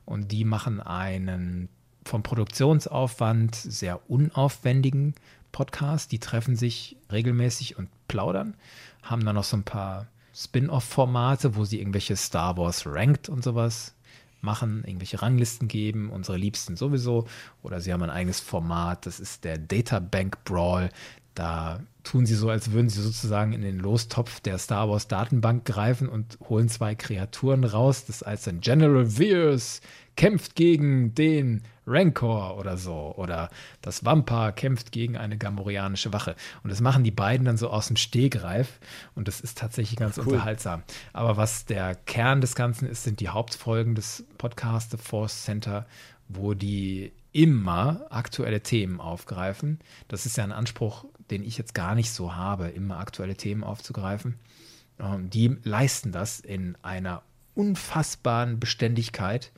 und die machen einen vom Produktionsaufwand sehr unaufwendigen Podcast. Die treffen sich regelmäßig und plaudern, haben dann noch so ein paar Spin-off-Formate, wo sie irgendwelche Star Wars Ranked und sowas machen, irgendwelche Ranglisten geben, unsere Liebsten sowieso. Oder sie haben ein eigenes Format, das ist der Data Bank Brawl. Da tun sie so, als würden sie sozusagen in den Lostopf der Star Wars Datenbank greifen und holen zwei Kreaturen raus. Das heißt dann General Veers kämpft gegen den Rancor oder so. Oder das Wampa kämpft gegen eine gamorianische Wache. Und das machen die beiden dann so aus dem Stehgreif. Und das ist tatsächlich ganz cool. unterhaltsam. Aber was der Kern des Ganzen ist, sind die Hauptfolgen des Podcasts The Force Center, wo die immer aktuelle Themen aufgreifen. Das ist ja ein Anspruch, den ich jetzt gar nicht so habe, immer aktuelle Themen aufzugreifen. Ähm, die leisten das in einer unfassbaren Beständigkeit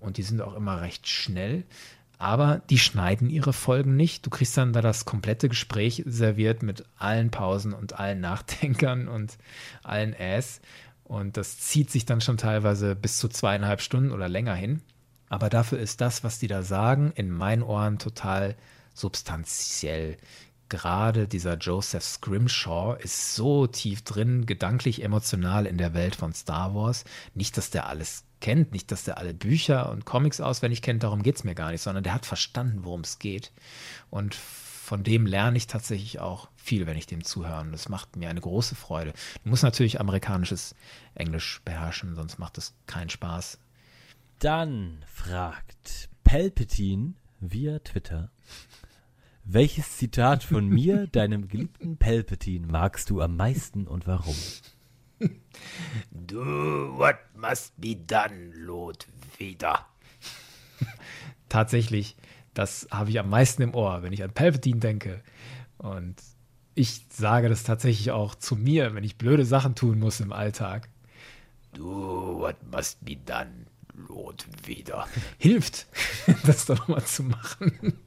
und die sind auch immer recht schnell. Aber die schneiden ihre Folgen nicht. Du kriegst dann da das komplette Gespräch serviert mit allen Pausen und allen Nachdenkern und allen Äs. Und das zieht sich dann schon teilweise bis zu zweieinhalb Stunden oder länger hin. Aber dafür ist das, was die da sagen, in meinen Ohren total substanziell. Gerade dieser Joseph Scrimshaw ist so tief drin, gedanklich, emotional in der Welt von Star Wars. Nicht, dass der alles kennt, nicht, dass der alle Bücher und Comics auswendig kennt, darum geht es mir gar nicht, sondern der hat verstanden, worum es geht. Und von dem lerne ich tatsächlich auch viel, wenn ich dem zuhöre. Und das macht mir eine große Freude. Du musst natürlich amerikanisches Englisch beherrschen, sonst macht es keinen Spaß. Dann fragt Palpatine via Twitter, welches Zitat von mir, deinem geliebten Palpatine, magst du am meisten und warum? Do what must be done, Lord Vader. Tatsächlich, das habe ich am meisten im Ohr, wenn ich an Palpatine denke. Und ich sage das tatsächlich auch zu mir, wenn ich blöde Sachen tun muss im Alltag Do what must be done, Lord Vader. Hilft, das doch mal zu machen.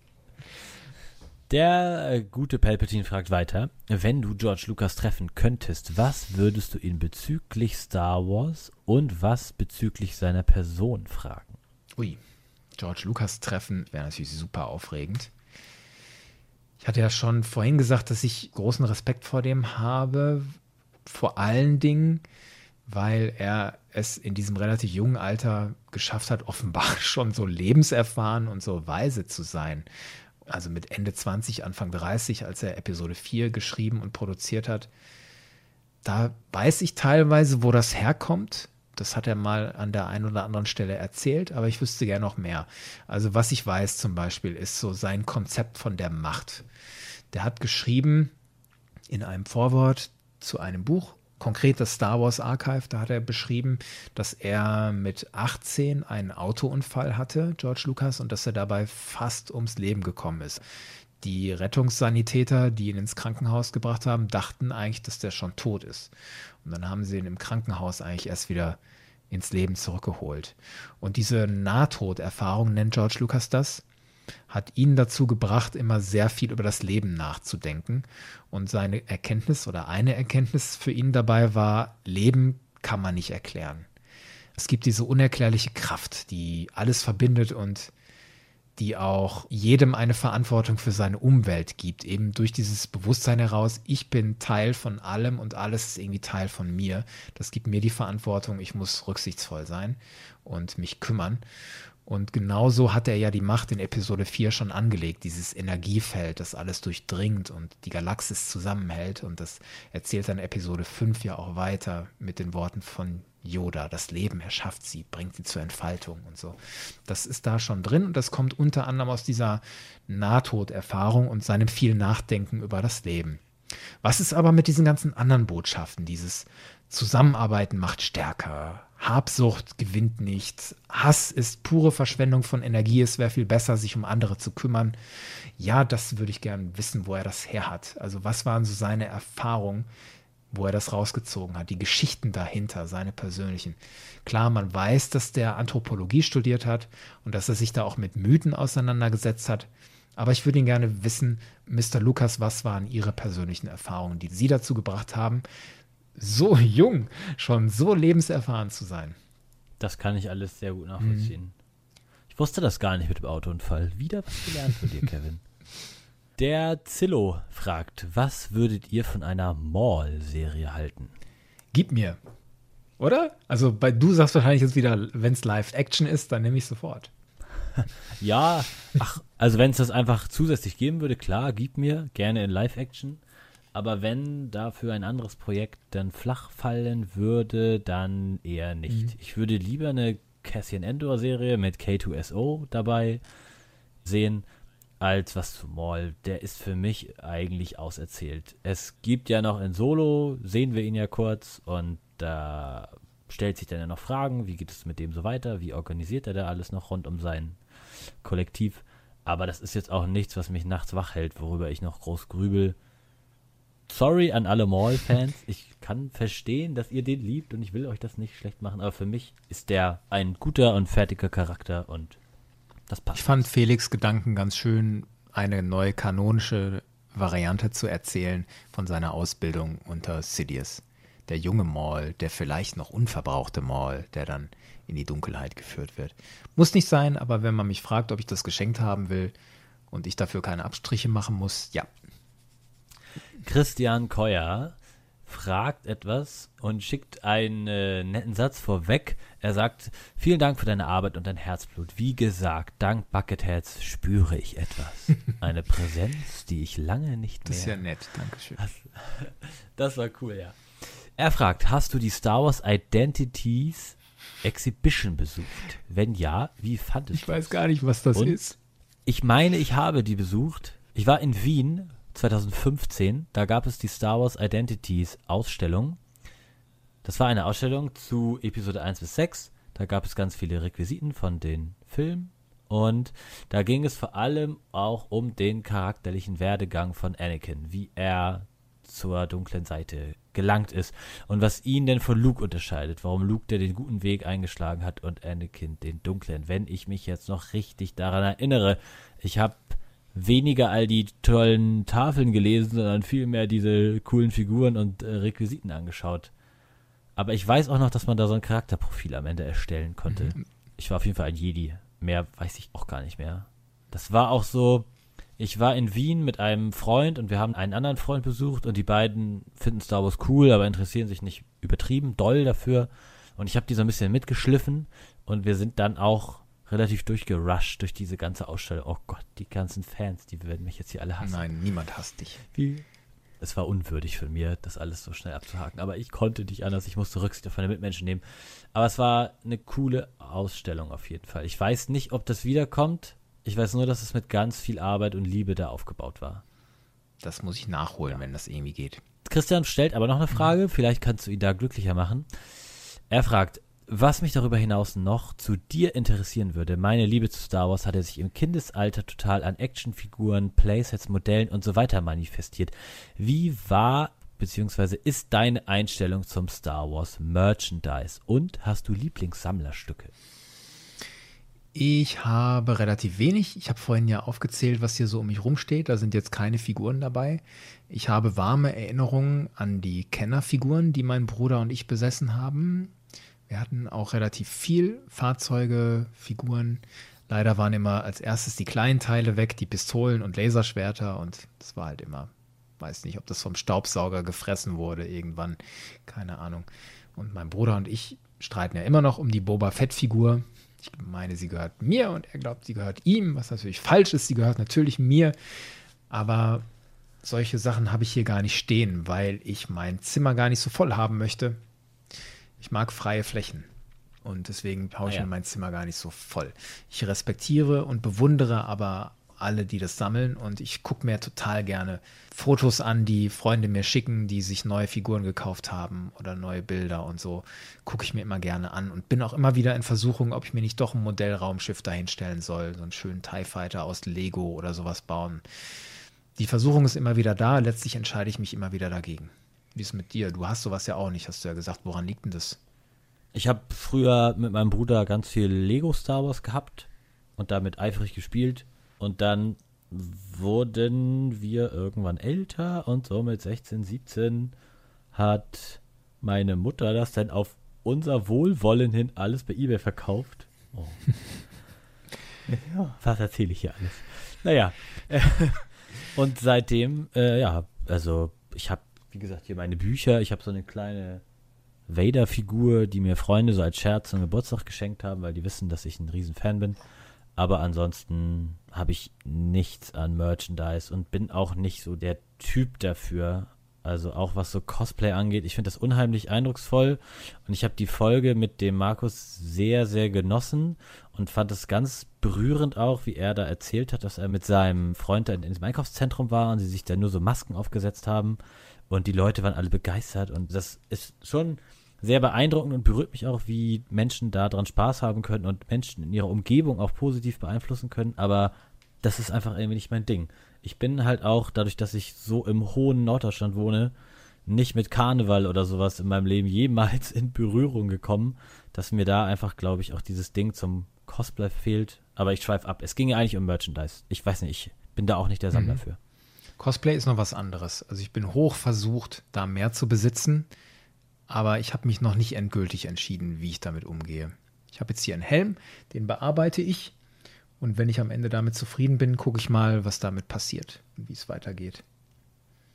Der äh, gute Palpatine fragt weiter, wenn du George Lucas treffen könntest, was würdest du ihn bezüglich Star Wars und was bezüglich seiner Person fragen? Ui, George Lucas treffen wäre natürlich super aufregend. Ich hatte ja schon vorhin gesagt, dass ich großen Respekt vor dem habe, vor allen Dingen, weil er es in diesem relativ jungen Alter geschafft hat, offenbar schon so lebenserfahren und so weise zu sein also mit Ende 20, Anfang 30, als er Episode 4 geschrieben und produziert hat. Da weiß ich teilweise, wo das herkommt. Das hat er mal an der einen oder anderen Stelle erzählt, aber ich wüsste gerne noch mehr. Also was ich weiß zum Beispiel, ist so sein Konzept von der Macht. Der hat geschrieben in einem Vorwort zu einem Buch, konkret das Star Wars Archive, da hat er beschrieben, dass er mit 18 einen Autounfall hatte, George Lucas, und dass er dabei fast ums Leben gekommen ist. Die Rettungssanitäter, die ihn ins Krankenhaus gebracht haben, dachten eigentlich, dass der schon tot ist. Und dann haben sie ihn im Krankenhaus eigentlich erst wieder ins Leben zurückgeholt. Und diese Nahtoderfahrung nennt George Lucas das hat ihn dazu gebracht, immer sehr viel über das Leben nachzudenken. Und seine Erkenntnis oder eine Erkenntnis für ihn dabei war, Leben kann man nicht erklären. Es gibt diese unerklärliche Kraft, die alles verbindet und die auch jedem eine Verantwortung für seine Umwelt gibt, eben durch dieses Bewusstsein heraus, ich bin Teil von allem und alles ist irgendwie Teil von mir. Das gibt mir die Verantwortung, ich muss rücksichtsvoll sein und mich kümmern. Und genauso hat er ja die Macht in Episode 4 schon angelegt, dieses Energiefeld, das alles durchdringt und die Galaxis zusammenhält. Und das erzählt dann Episode 5 ja auch weiter mit den Worten von Yoda. Das Leben erschafft sie, bringt sie zur Entfaltung und so. Das ist da schon drin und das kommt unter anderem aus dieser Nahtoderfahrung und seinem viel Nachdenken über das Leben. Was ist aber mit diesen ganzen anderen Botschaften, dieses Zusammenarbeiten macht stärker, Habsucht gewinnt nicht. Hass ist pure Verschwendung von Energie. Es wäre viel besser, sich um andere zu kümmern. Ja, das würde ich gerne wissen, wo er das her hat. Also was waren so seine Erfahrungen, wo er das rausgezogen hat, die Geschichten dahinter, seine persönlichen. Klar, man weiß, dass der Anthropologie studiert hat und dass er sich da auch mit Mythen auseinandergesetzt hat. Aber ich würde ihn gerne wissen, Mr. Lukas, was waren Ihre persönlichen Erfahrungen, die Sie dazu gebracht haben, so jung schon so lebenserfahren zu sein. Das kann ich alles sehr gut nachvollziehen. Mhm. Ich wusste das gar nicht mit dem Autounfall. Wieder was gelernt von dir, Kevin. Der Zillow fragt, was würdet ihr von einer Mall-Serie halten? Gib mir. Oder? Also bei, du sagst wahrscheinlich jetzt wieder, wenn es Live-Action ist, dann nehme ich sofort. ja, ach, also wenn es das einfach zusätzlich geben würde, klar, gib mir gerne in Live-Action. Aber wenn dafür ein anderes Projekt dann flach fallen würde, dann eher nicht. Mhm. Ich würde lieber eine Cassian Endor-Serie mit K2SO dabei sehen, als was zu Maul. Der ist für mich eigentlich auserzählt. Es gibt ja noch in Solo, sehen wir ihn ja kurz und da stellt sich dann ja noch Fragen, wie geht es mit dem so weiter, wie organisiert er da alles noch rund um sein Kollektiv. Aber das ist jetzt auch nichts, was mich nachts wach hält, worüber ich noch groß grübel sorry an alle Maul-Fans. Ich kann verstehen, dass ihr den liebt und ich will euch das nicht schlecht machen, aber für mich ist der ein guter und fertiger Charakter und das passt. Ich fand Felix Gedanken ganz schön, eine neue kanonische Variante zu erzählen von seiner Ausbildung unter Sidious. Der junge Maul, der vielleicht noch unverbrauchte Maul, der dann in die Dunkelheit geführt wird. Muss nicht sein, aber wenn man mich fragt, ob ich das geschenkt haben will und ich dafür keine Abstriche machen muss, ja, Christian Keuer fragt etwas und schickt einen äh, netten Satz vorweg. Er sagt, vielen Dank für deine Arbeit und dein Herzblut. Wie gesagt, dank Bucketheads spüre ich etwas. Eine Präsenz, die ich lange nicht mehr... Das ist ja nett, Dankeschön. Das, das war cool, ja. Er fragt, hast du die Star Wars Identities Exhibition besucht? Wenn ja, wie fandest du Ich weiß gar nicht, was das und ist. Ich meine, ich habe die besucht. Ich war in Wien 2015, da gab es die Star Wars Identities Ausstellung. Das war eine Ausstellung zu Episode 1 bis 6. Da gab es ganz viele Requisiten von den Filmen. Und da ging es vor allem auch um den charakterlichen Werdegang von Anakin, wie er zur dunklen Seite gelangt ist und was ihn denn von Luke unterscheidet, warum Luke der den guten Weg eingeschlagen hat und Anakin den dunklen. Wenn ich mich jetzt noch richtig daran erinnere, ich habe weniger all die tollen Tafeln gelesen, sondern vielmehr diese coolen Figuren und äh, Requisiten angeschaut. Aber ich weiß auch noch, dass man da so ein Charakterprofil am Ende erstellen konnte. Mhm. Ich war auf jeden Fall ein Jedi. Mehr weiß ich auch gar nicht mehr. Das war auch so, ich war in Wien mit einem Freund und wir haben einen anderen Freund besucht und die beiden finden Star Wars cool, aber interessieren sich nicht übertrieben doll dafür. Und ich habe die so ein bisschen mitgeschliffen und wir sind dann auch relativ durchgerusht durch diese ganze Ausstellung. Oh Gott, die ganzen Fans, die werden mich jetzt hier alle hassen. Nein, niemand hasst dich. Wie? Es war unwürdig von mir, das alles so schnell abzuhaken. Aber ich konnte nicht anders. Ich musste Rücksicht auf meine Mitmenschen nehmen. Aber es war eine coole Ausstellung auf jeden Fall. Ich weiß nicht, ob das wiederkommt. Ich weiß nur, dass es mit ganz viel Arbeit und Liebe da aufgebaut war. Das muss ich nachholen, wenn das irgendwie geht. Christian stellt aber noch eine Frage. Vielleicht kannst du ihn da glücklicher machen. Er fragt, was mich darüber hinaus noch zu dir interessieren würde, meine Liebe zu Star Wars hatte sich im Kindesalter total an Actionfiguren, Playsets, Modellen und so weiter manifestiert. Wie war bzw. ist deine Einstellung zum Star Wars Merchandise und hast du Lieblingssammlerstücke? Ich habe relativ wenig. Ich habe vorhin ja aufgezählt, was hier so um mich rumsteht. Da sind jetzt keine Figuren dabei. Ich habe warme Erinnerungen an die Kennerfiguren, die mein Bruder und ich besessen haben. Wir hatten auch relativ viel Fahrzeuge, Figuren. Leider waren immer als erstes die kleinen Teile weg, die Pistolen und Laserschwerter und das war halt immer, weiß nicht, ob das vom Staubsauger gefressen wurde irgendwann, keine Ahnung. Und mein Bruder und ich streiten ja immer noch um die Boba Fett-Figur. Ich meine, sie gehört mir und er glaubt, sie gehört ihm, was natürlich falsch ist. Sie gehört natürlich mir. Aber solche Sachen habe ich hier gar nicht stehen, weil ich mein Zimmer gar nicht so voll haben möchte. Ich mag freie Flächen. Und deswegen haue ich ah, ja. mein Zimmer gar nicht so voll. Ich respektiere und bewundere aber alle, die das sammeln. Und ich gucke mir total gerne Fotos an, die Freunde mir schicken, die sich neue Figuren gekauft haben oder neue Bilder und so. Gucke ich mir immer gerne an und bin auch immer wieder in Versuchung, ob ich mir nicht doch ein Modellraumschiff dahinstellen soll. So einen schönen TIE Fighter aus Lego oder sowas bauen. Die Versuchung ist immer wieder da. Letztlich entscheide ich mich immer wieder dagegen. Wie ist mit dir? Du hast sowas ja auch nicht, hast du ja gesagt. Woran liegt denn das? Ich habe früher mit meinem Bruder ganz viel Lego Star Wars gehabt und damit eifrig gespielt. Und dann wurden wir irgendwann älter und so mit 16, 17 hat meine Mutter das dann auf unser Wohlwollen hin alles bei eBay verkauft. Oh. ja, was erzähle ich hier alles? Naja. und seitdem, äh, ja, also ich habe wie gesagt, hier meine Bücher. Ich habe so eine kleine Vader-Figur, die mir Freunde so als Scherz zum Geburtstag geschenkt haben, weil die wissen, dass ich ein Riesenfan bin. Aber ansonsten habe ich nichts an Merchandise und bin auch nicht so der Typ dafür. Also auch was so Cosplay angeht, ich finde das unheimlich eindrucksvoll und ich habe die Folge mit dem Markus sehr, sehr genossen und fand es ganz berührend auch, wie er da erzählt hat, dass er mit seinem Freund da in, dem Einkaufszentrum war und sie sich da nur so Masken aufgesetzt haben und die Leute waren alle begeistert und das ist schon sehr beeindruckend und berührt mich auch, wie Menschen daran Spaß haben können und Menschen in ihrer Umgebung auch positiv beeinflussen können. Aber das ist einfach irgendwie nicht mein Ding. Ich bin halt auch, dadurch, dass ich so im hohen Norddeutschland wohne, nicht mit Karneval oder sowas in meinem Leben jemals in Berührung gekommen, dass mir da einfach, glaube ich, auch dieses Ding zum Cosplay fehlt. Aber ich schweife ab. Es ging ja eigentlich um Merchandise. Ich weiß nicht, ich bin da auch nicht der Sammler mhm. für. Cosplay ist noch was anderes. Also ich bin hoch versucht, da mehr zu besitzen, aber ich habe mich noch nicht endgültig entschieden, wie ich damit umgehe. Ich habe jetzt hier einen Helm, den bearbeite ich und wenn ich am Ende damit zufrieden bin, gucke ich mal, was damit passiert und wie es weitergeht.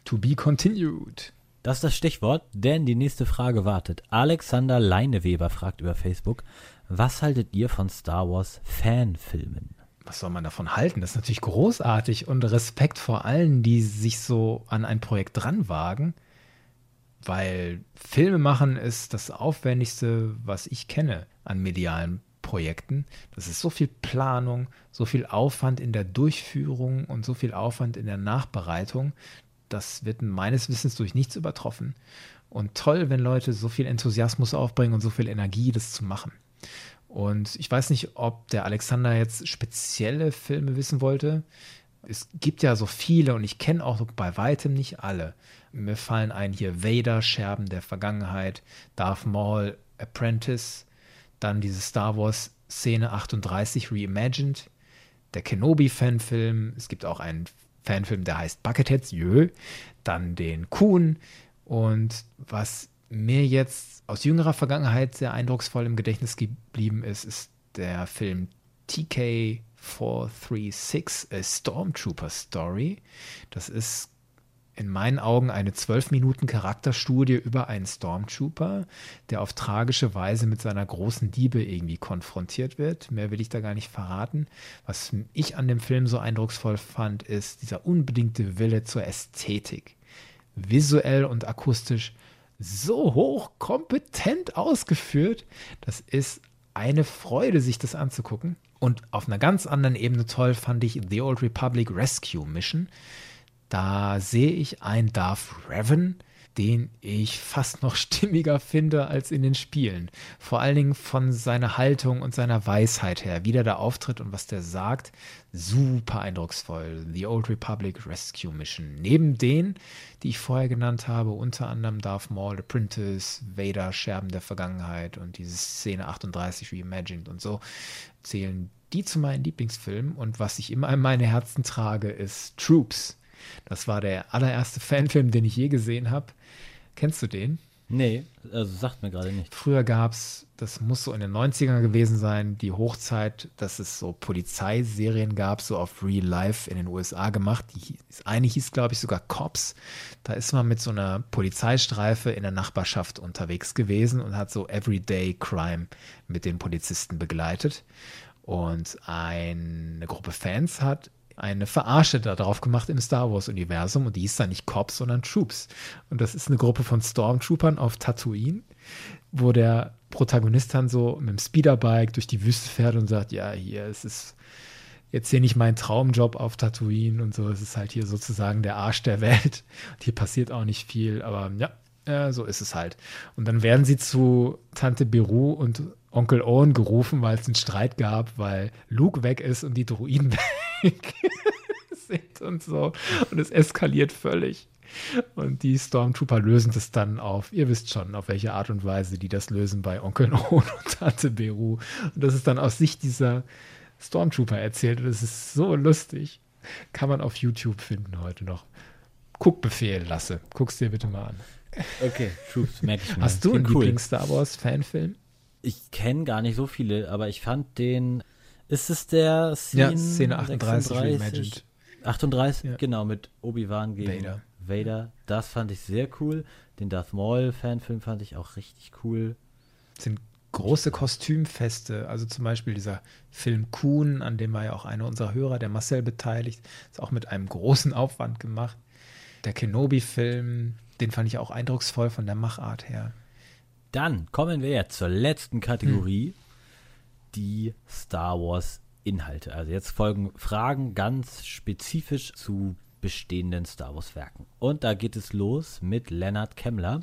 To be continued. Das ist das Stichwort, denn die nächste Frage wartet. Alexander Leineweber fragt über Facebook, was haltet ihr von Star Wars Fanfilmen? was soll man davon halten? Das ist natürlich großartig und Respekt vor allen, die sich so an ein Projekt dran wagen, weil Filme machen ist das Aufwendigste, was ich kenne an medialen Projekten. Das ist so viel Planung, so viel Aufwand in der Durchführung und so viel Aufwand in der Nachbereitung. Das wird meines Wissens durch nichts übertroffen. Und toll, wenn Leute so viel Enthusiasmus aufbringen und so viel Energie, das zu machen. Und ich weiß nicht, ob der Alexander jetzt spezielle Filme wissen wollte. Es gibt ja so viele und ich kenne auch bei weitem nicht alle. Mir fallen ein hier Vader, Scherben der Vergangenheit, Darth Maul, Apprentice, dann diese Star Wars Szene 38 Reimagined, der Kenobi-Fanfilm, es gibt auch einen Fanfilm, der heißt Bucketheads, jö, dann den Kuhn und was mir jetzt aus jüngerer Vergangenheit sehr eindrucksvoll im Gedächtnis geblieben ist, ist der Film TK 436, A Stormtrooper Story. Das ist in meinen Augen eine zwölf Minuten Charakterstudie über einen Stormtrooper, der auf tragische Weise mit seiner großen Diebe irgendwie konfrontiert wird. Mehr will ich da gar nicht verraten. Was ich an dem Film so eindrucksvoll fand, ist dieser unbedingte Wille zur Ästhetik. Visuell und akustisch so hochkompetent ausgeführt. Das ist eine Freude, sich das anzugucken. Und auf einer ganz anderen Ebene toll fand ich The Old Republic Rescue Mission. Da sehe ich einen Darth Revan, den ich fast noch stimmiger finde als in den Spielen. Vor allen Dingen von seiner Haltung und seiner Weisheit her, wie der da auftritt und was der sagt. Super eindrucksvoll. The Old Republic Rescue Mission. Neben denen, die ich vorher genannt habe, unter anderem Darth Maul, Apprentice, Vader, Scherben der Vergangenheit und diese Szene 38 Reimagined und so, zählen die zu meinen Lieblingsfilmen. Und was ich immer in meine Herzen trage, ist Troops das war der allererste Fanfilm, den ich je gesehen habe. Kennst du den? Nee, also sagt mir gerade nicht. Früher gab es, das muss so in den 90ern gewesen sein, die Hochzeit, dass es so Polizeiserien gab, so auf Real Life in den USA gemacht. Die, eine hieß, glaube ich, sogar Cops. Da ist man mit so einer Polizeistreife in der Nachbarschaft unterwegs gewesen und hat so Everyday Crime mit den Polizisten begleitet. Und eine Gruppe Fans hat eine Verarsche darauf gemacht im Star Wars-Universum und die ist dann nicht Cops, sondern Troops. Und das ist eine Gruppe von Stormtroopern auf Tatooine, wo der Protagonist dann so mit dem Speederbike durch die Wüste fährt und sagt, ja, hier, es ist jetzt hier nicht mein Traumjob auf Tatooine und so, es ist halt hier sozusagen der Arsch der Welt. Und hier passiert auch nicht viel, aber ja, ja, so ist es halt. Und dann werden sie zu Tante Beru und Onkel Owen gerufen, weil es einen Streit gab, weil Luke weg ist und die Druiden weg sind und so. Und es eskaliert völlig. Und die Stormtrooper lösen das dann auf. Ihr wisst schon, auf welche Art und Weise die das lösen bei Onkel Owen und Tante Beru. Und das ist dann aus Sicht dieser Stormtrooper erzählt. Und es ist so lustig. Kann man auf YouTube finden heute noch. Guckbefehl, Lasse. Guck's dir bitte mal an. Okay, Troops, merke ich mir. Hast du einen cool. Lieblings-Star Wars-Fanfilm? Ich kenne gar nicht so viele, aber ich fand den. Ist es der Scene, ja, Szene 38 36, 38, ja. genau, mit Obi-Wan gegen Vader. Vader. Das fand ich sehr cool. Den Darth Maul-Fanfilm fand ich auch richtig cool. Das sind große Kostümfeste, also zum Beispiel dieser Film Kuhn, an dem war ja auch einer unserer Hörer, der Marcel, beteiligt. Ist auch mit einem großen Aufwand gemacht. Der Kenobi-Film, den fand ich auch eindrucksvoll von der Machart her. Dann kommen wir jetzt zur letzten Kategorie, hm. Die Star Wars Inhalte. Also jetzt folgen Fragen ganz spezifisch zu bestehenden Star Wars Werken. Und da geht es los mit Leonard Kemmler,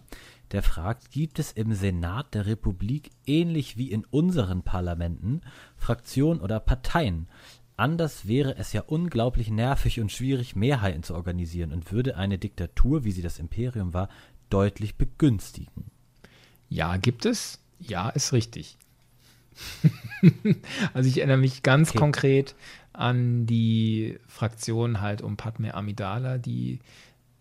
der fragt, gibt es im Senat der Republik ähnlich wie in unseren Parlamenten Fraktionen oder Parteien? Anders wäre es ja unglaublich nervig und schwierig, Mehrheiten zu organisieren und würde eine Diktatur, wie sie das Imperium war, deutlich begünstigen. Ja, gibt es. Ja, ist richtig. also ich erinnere mich ganz okay. konkret an die Fraktion halt um Padme Amidala, die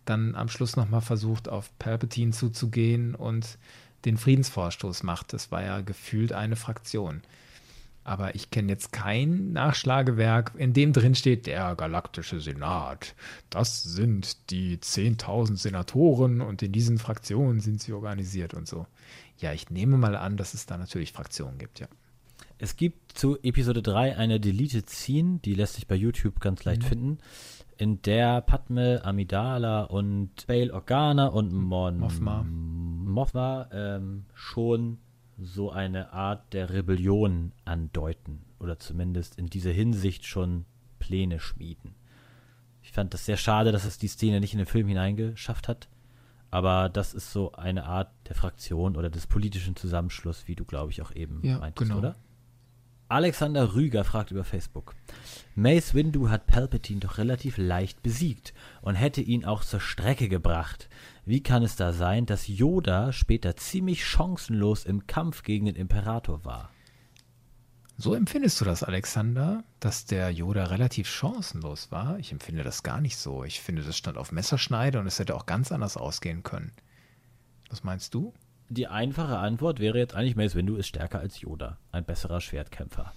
dann am Schluss nochmal versucht, auf Palpatine zuzugehen und den Friedensvorstoß macht. Das war ja gefühlt eine Fraktion. Aber ich kenne jetzt kein Nachschlagewerk, in dem drin steht, der galaktische Senat. Das sind die 10.000 Senatoren und in diesen Fraktionen sind sie organisiert und so. Ja, ich nehme mal an, dass es da natürlich Fraktionen gibt, ja. Es gibt zu Episode 3 eine Deleted Scene, die lässt sich bei YouTube ganz leicht mhm. finden, in der Padme, Amidala und Bail Organa und Mon Mothma, Mothma ähm, schon so eine Art der Rebellion andeuten oder zumindest in dieser Hinsicht schon Pläne schmieden. Ich fand das sehr schade, dass es die Szene nicht in den Film hineingeschafft hat. Aber das ist so eine Art der Fraktion oder des politischen Zusammenschlusses, wie du, glaube ich, auch eben ja, meintest, genau. oder? Alexander Rüger fragt über Facebook. Mace Windu hat Palpatine doch relativ leicht besiegt und hätte ihn auch zur Strecke gebracht. Wie kann es da sein, dass Yoda später ziemlich chancenlos im Kampf gegen den Imperator war? So empfindest du das, Alexander, dass der Yoda relativ chancenlos war? Ich empfinde das gar nicht so. Ich finde, das stand auf Messerschneide und es hätte auch ganz anders ausgehen können. Was meinst du? Die einfache Antwort wäre jetzt eigentlich, Mace Windu ist stärker als Yoda, ein besserer Schwertkämpfer.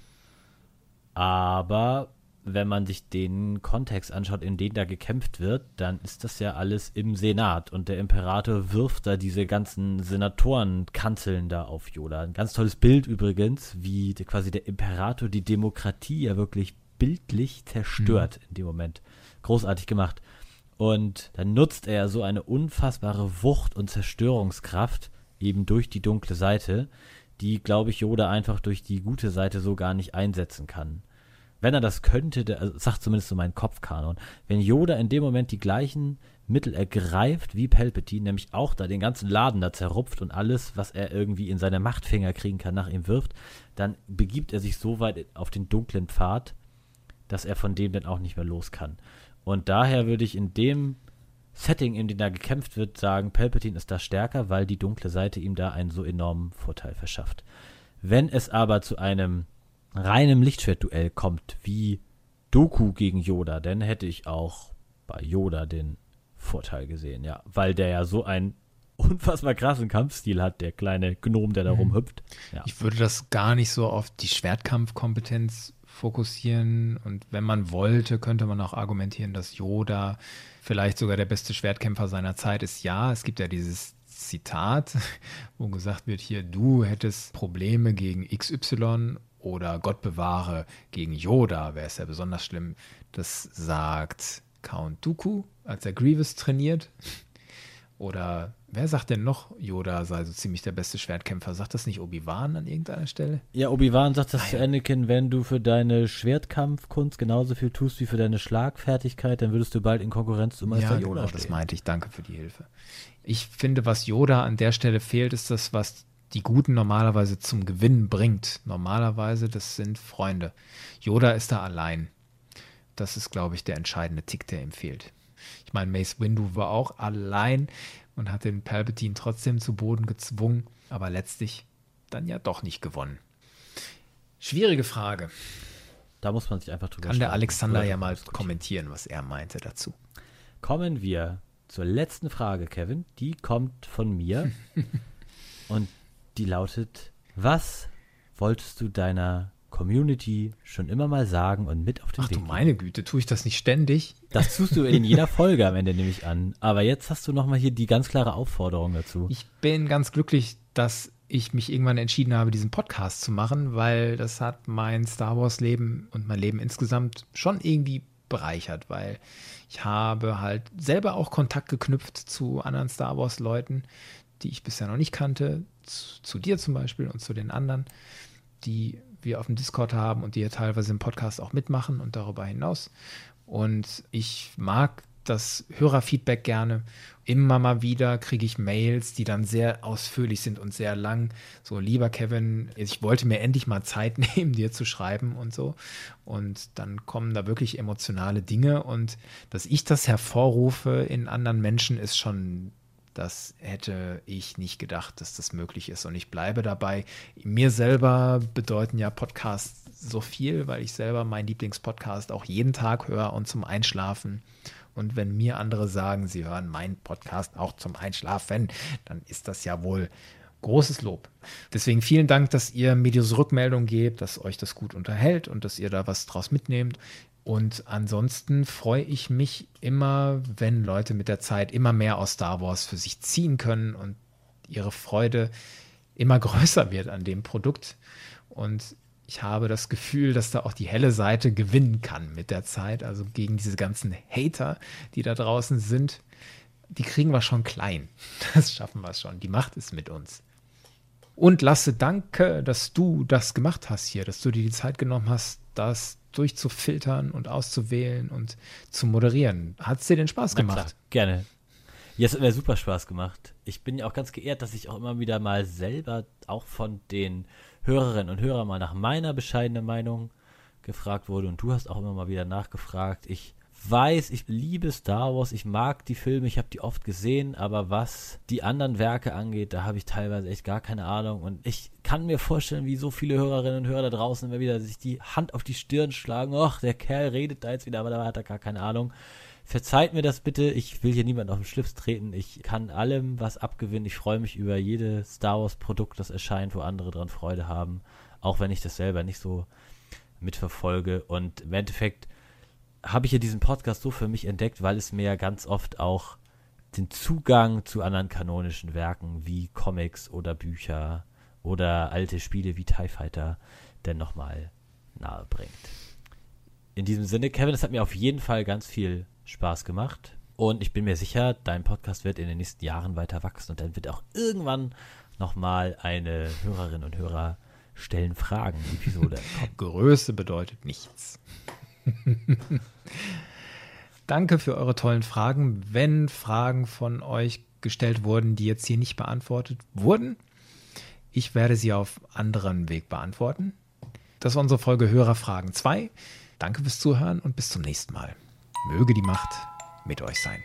Aber wenn man sich den Kontext anschaut, in dem da gekämpft wird, dann ist das ja alles im Senat und der Imperator wirft da diese ganzen Senatorenkanzeln da auf Yoda. Ein ganz tolles Bild übrigens, wie quasi der Imperator die Demokratie ja wirklich bildlich zerstört mhm. in dem Moment. Großartig gemacht. Und dann nutzt er so eine unfassbare Wucht und Zerstörungskraft eben durch die dunkle Seite, die, glaube ich, Yoda einfach durch die gute Seite so gar nicht einsetzen kann wenn er das könnte, der, also sagt zumindest so mein Kopfkanon, wenn Yoda in dem Moment die gleichen Mittel ergreift wie Palpatine, nämlich auch da den ganzen Laden da zerrupft und alles, was er irgendwie in seine Machtfinger kriegen kann, nach ihm wirft, dann begibt er sich so weit auf den dunklen Pfad, dass er von dem dann auch nicht mehr los kann. Und daher würde ich in dem Setting, in dem da gekämpft wird, sagen, Palpatine ist da stärker, weil die dunkle Seite ihm da einen so enormen Vorteil verschafft. Wenn es aber zu einem reinem Lichtschwertduell kommt, wie Doku gegen Yoda, dann hätte ich auch bei Yoda den Vorteil gesehen, ja. Weil der ja so einen unfassbar krassen Kampfstil hat, der kleine Gnom, der da mhm. rumhüpft. Ja. Ich würde das gar nicht so auf die Schwertkampfkompetenz fokussieren und wenn man wollte, könnte man auch argumentieren, dass Yoda vielleicht sogar der beste Schwertkämpfer seiner Zeit ist. Ja, es gibt ja dieses Zitat, wo gesagt wird, hier, du hättest Probleme gegen XY oder Gott bewahre gegen Yoda wäre es ja besonders schlimm. Das sagt Count Dooku, als er Grievous trainiert. Oder wer sagt denn noch, Yoda sei so ziemlich der beste Schwertkämpfer? Sagt das nicht Obi-Wan an irgendeiner Stelle? Ja, Obi-Wan sagt das ah, zu Anakin, wenn du für deine Schwertkampfkunst genauso viel tust wie für deine Schlagfertigkeit, dann würdest du bald in Konkurrenz zu Meister ja, Yoda genau, stehen. das meinte ich. Danke für die Hilfe. Ich finde, was Yoda an der Stelle fehlt, ist das, was die Guten normalerweise zum Gewinn bringt. Normalerweise, das sind Freunde. Yoda ist da allein. Das ist, glaube ich, der entscheidende Tick, der ihm fehlt. Ich meine, Mace Windu war auch allein und hat den Palpatine trotzdem zu Boden gezwungen, aber letztlich dann ja doch nicht gewonnen. Schwierige Frage. Da muss man sich einfach drüber Kann der Alexander ja mal kommentieren, was er meinte dazu. Kommen wir zur letzten Frage, Kevin. Die kommt von mir. und die lautet, was wolltest du deiner Community schon immer mal sagen und mit auf den Ach Weg du meine Güte, tue ich das nicht ständig? Das tust du in jeder Folge am Ende, nehme ich an. Aber jetzt hast du nochmal hier die ganz klare Aufforderung dazu. Ich bin ganz glücklich, dass ich mich irgendwann entschieden habe, diesen Podcast zu machen, weil das hat mein Star Wars Leben und mein Leben insgesamt schon irgendwie bereichert, weil ich habe halt selber auch Kontakt geknüpft zu anderen Star Wars Leuten, die ich bisher noch nicht kannte, zu, zu, dir zum Beispiel und zu den anderen, die wir auf dem Discord haben und die ja teilweise im Podcast auch mitmachen und darüber hinaus. Und ich mag das Hörerfeedback gerne. Immer mal wieder kriege ich Mails, die dann sehr ausführlich sind und sehr lang. So, lieber Kevin, ich wollte mir endlich mal Zeit nehmen, dir zu schreiben und so. Und dann kommen da wirklich emotionale Dinge. Und dass ich das hervorrufe in anderen Menschen, ist schon das hätte ich nicht gedacht, dass das möglich ist. Und ich bleibe dabei. Mir selber bedeuten ja Podcasts so viel, weil ich selber meinen Lieblingspodcast auch jeden Tag höre und zum Einschlafen. Und wenn mir andere sagen, sie hören meinen Podcast auch zum Einschlafen, dann ist das ja wohl großes Lob. Deswegen vielen Dank, dass ihr mir diese Rückmeldung gebt, dass euch das gut unterhält und dass ihr da was draus mitnehmt. Und ansonsten freue ich mich immer, wenn Leute mit der Zeit immer mehr aus Star Wars für sich ziehen können und ihre Freude immer größer wird an dem Produkt. Und ich habe das Gefühl, dass da auch die helle Seite gewinnen kann mit der Zeit. Also gegen diese ganzen Hater, die da draußen sind, die kriegen wir schon klein. Das schaffen wir schon. Die Macht ist mit uns. Und Lasse, danke, dass du das gemacht hast hier, dass du dir die Zeit genommen hast, das durchzufiltern und auszuwählen und zu moderieren. Hat es dir denn Spaß gemacht? Klar, gerne. Ja, es hat mir super Spaß gemacht. Ich bin ja auch ganz geehrt, dass ich auch immer wieder mal selber auch von den Hörerinnen und Hörern mal nach meiner bescheidenen Meinung gefragt wurde und du hast auch immer mal wieder nachgefragt. Ich weiß, ich liebe Star Wars, ich mag die Filme, ich habe die oft gesehen, aber was die anderen Werke angeht, da habe ich teilweise echt gar keine Ahnung. Und ich kann mir vorstellen, wie so viele Hörerinnen und Hörer da draußen immer wieder sich die Hand auf die Stirn schlagen. Ach, der Kerl redet da jetzt wieder, aber da hat er gar keine Ahnung. Verzeiht mir das bitte, ich will hier niemanden auf den Schlips treten. Ich kann allem was abgewinnen. Ich freue mich über jedes Star Wars Produkt, das erscheint, wo andere dran Freude haben. Auch wenn ich das selber nicht so mitverfolge. Und im Endeffekt habe ich ja diesen Podcast so für mich entdeckt, weil es mir ja ganz oft auch den Zugang zu anderen kanonischen Werken wie Comics oder Bücher oder alte Spiele wie TIE Fighter denn nochmal nahe bringt. In diesem Sinne, Kevin, es hat mir auf jeden Fall ganz viel Spaß gemacht und ich bin mir sicher, dein Podcast wird in den nächsten Jahren weiter wachsen und dann wird auch irgendwann nochmal eine Hörerin und Hörer stellen Fragen Episode. Größe bedeutet nichts. Danke für eure tollen Fragen. Wenn Fragen von euch gestellt wurden, die jetzt hier nicht beantwortet wurden, ich werde sie auf anderen Weg beantworten. Das war unsere Folge Hörerfragen 2. Danke fürs Zuhören und bis zum nächsten Mal. Möge die Macht mit euch sein.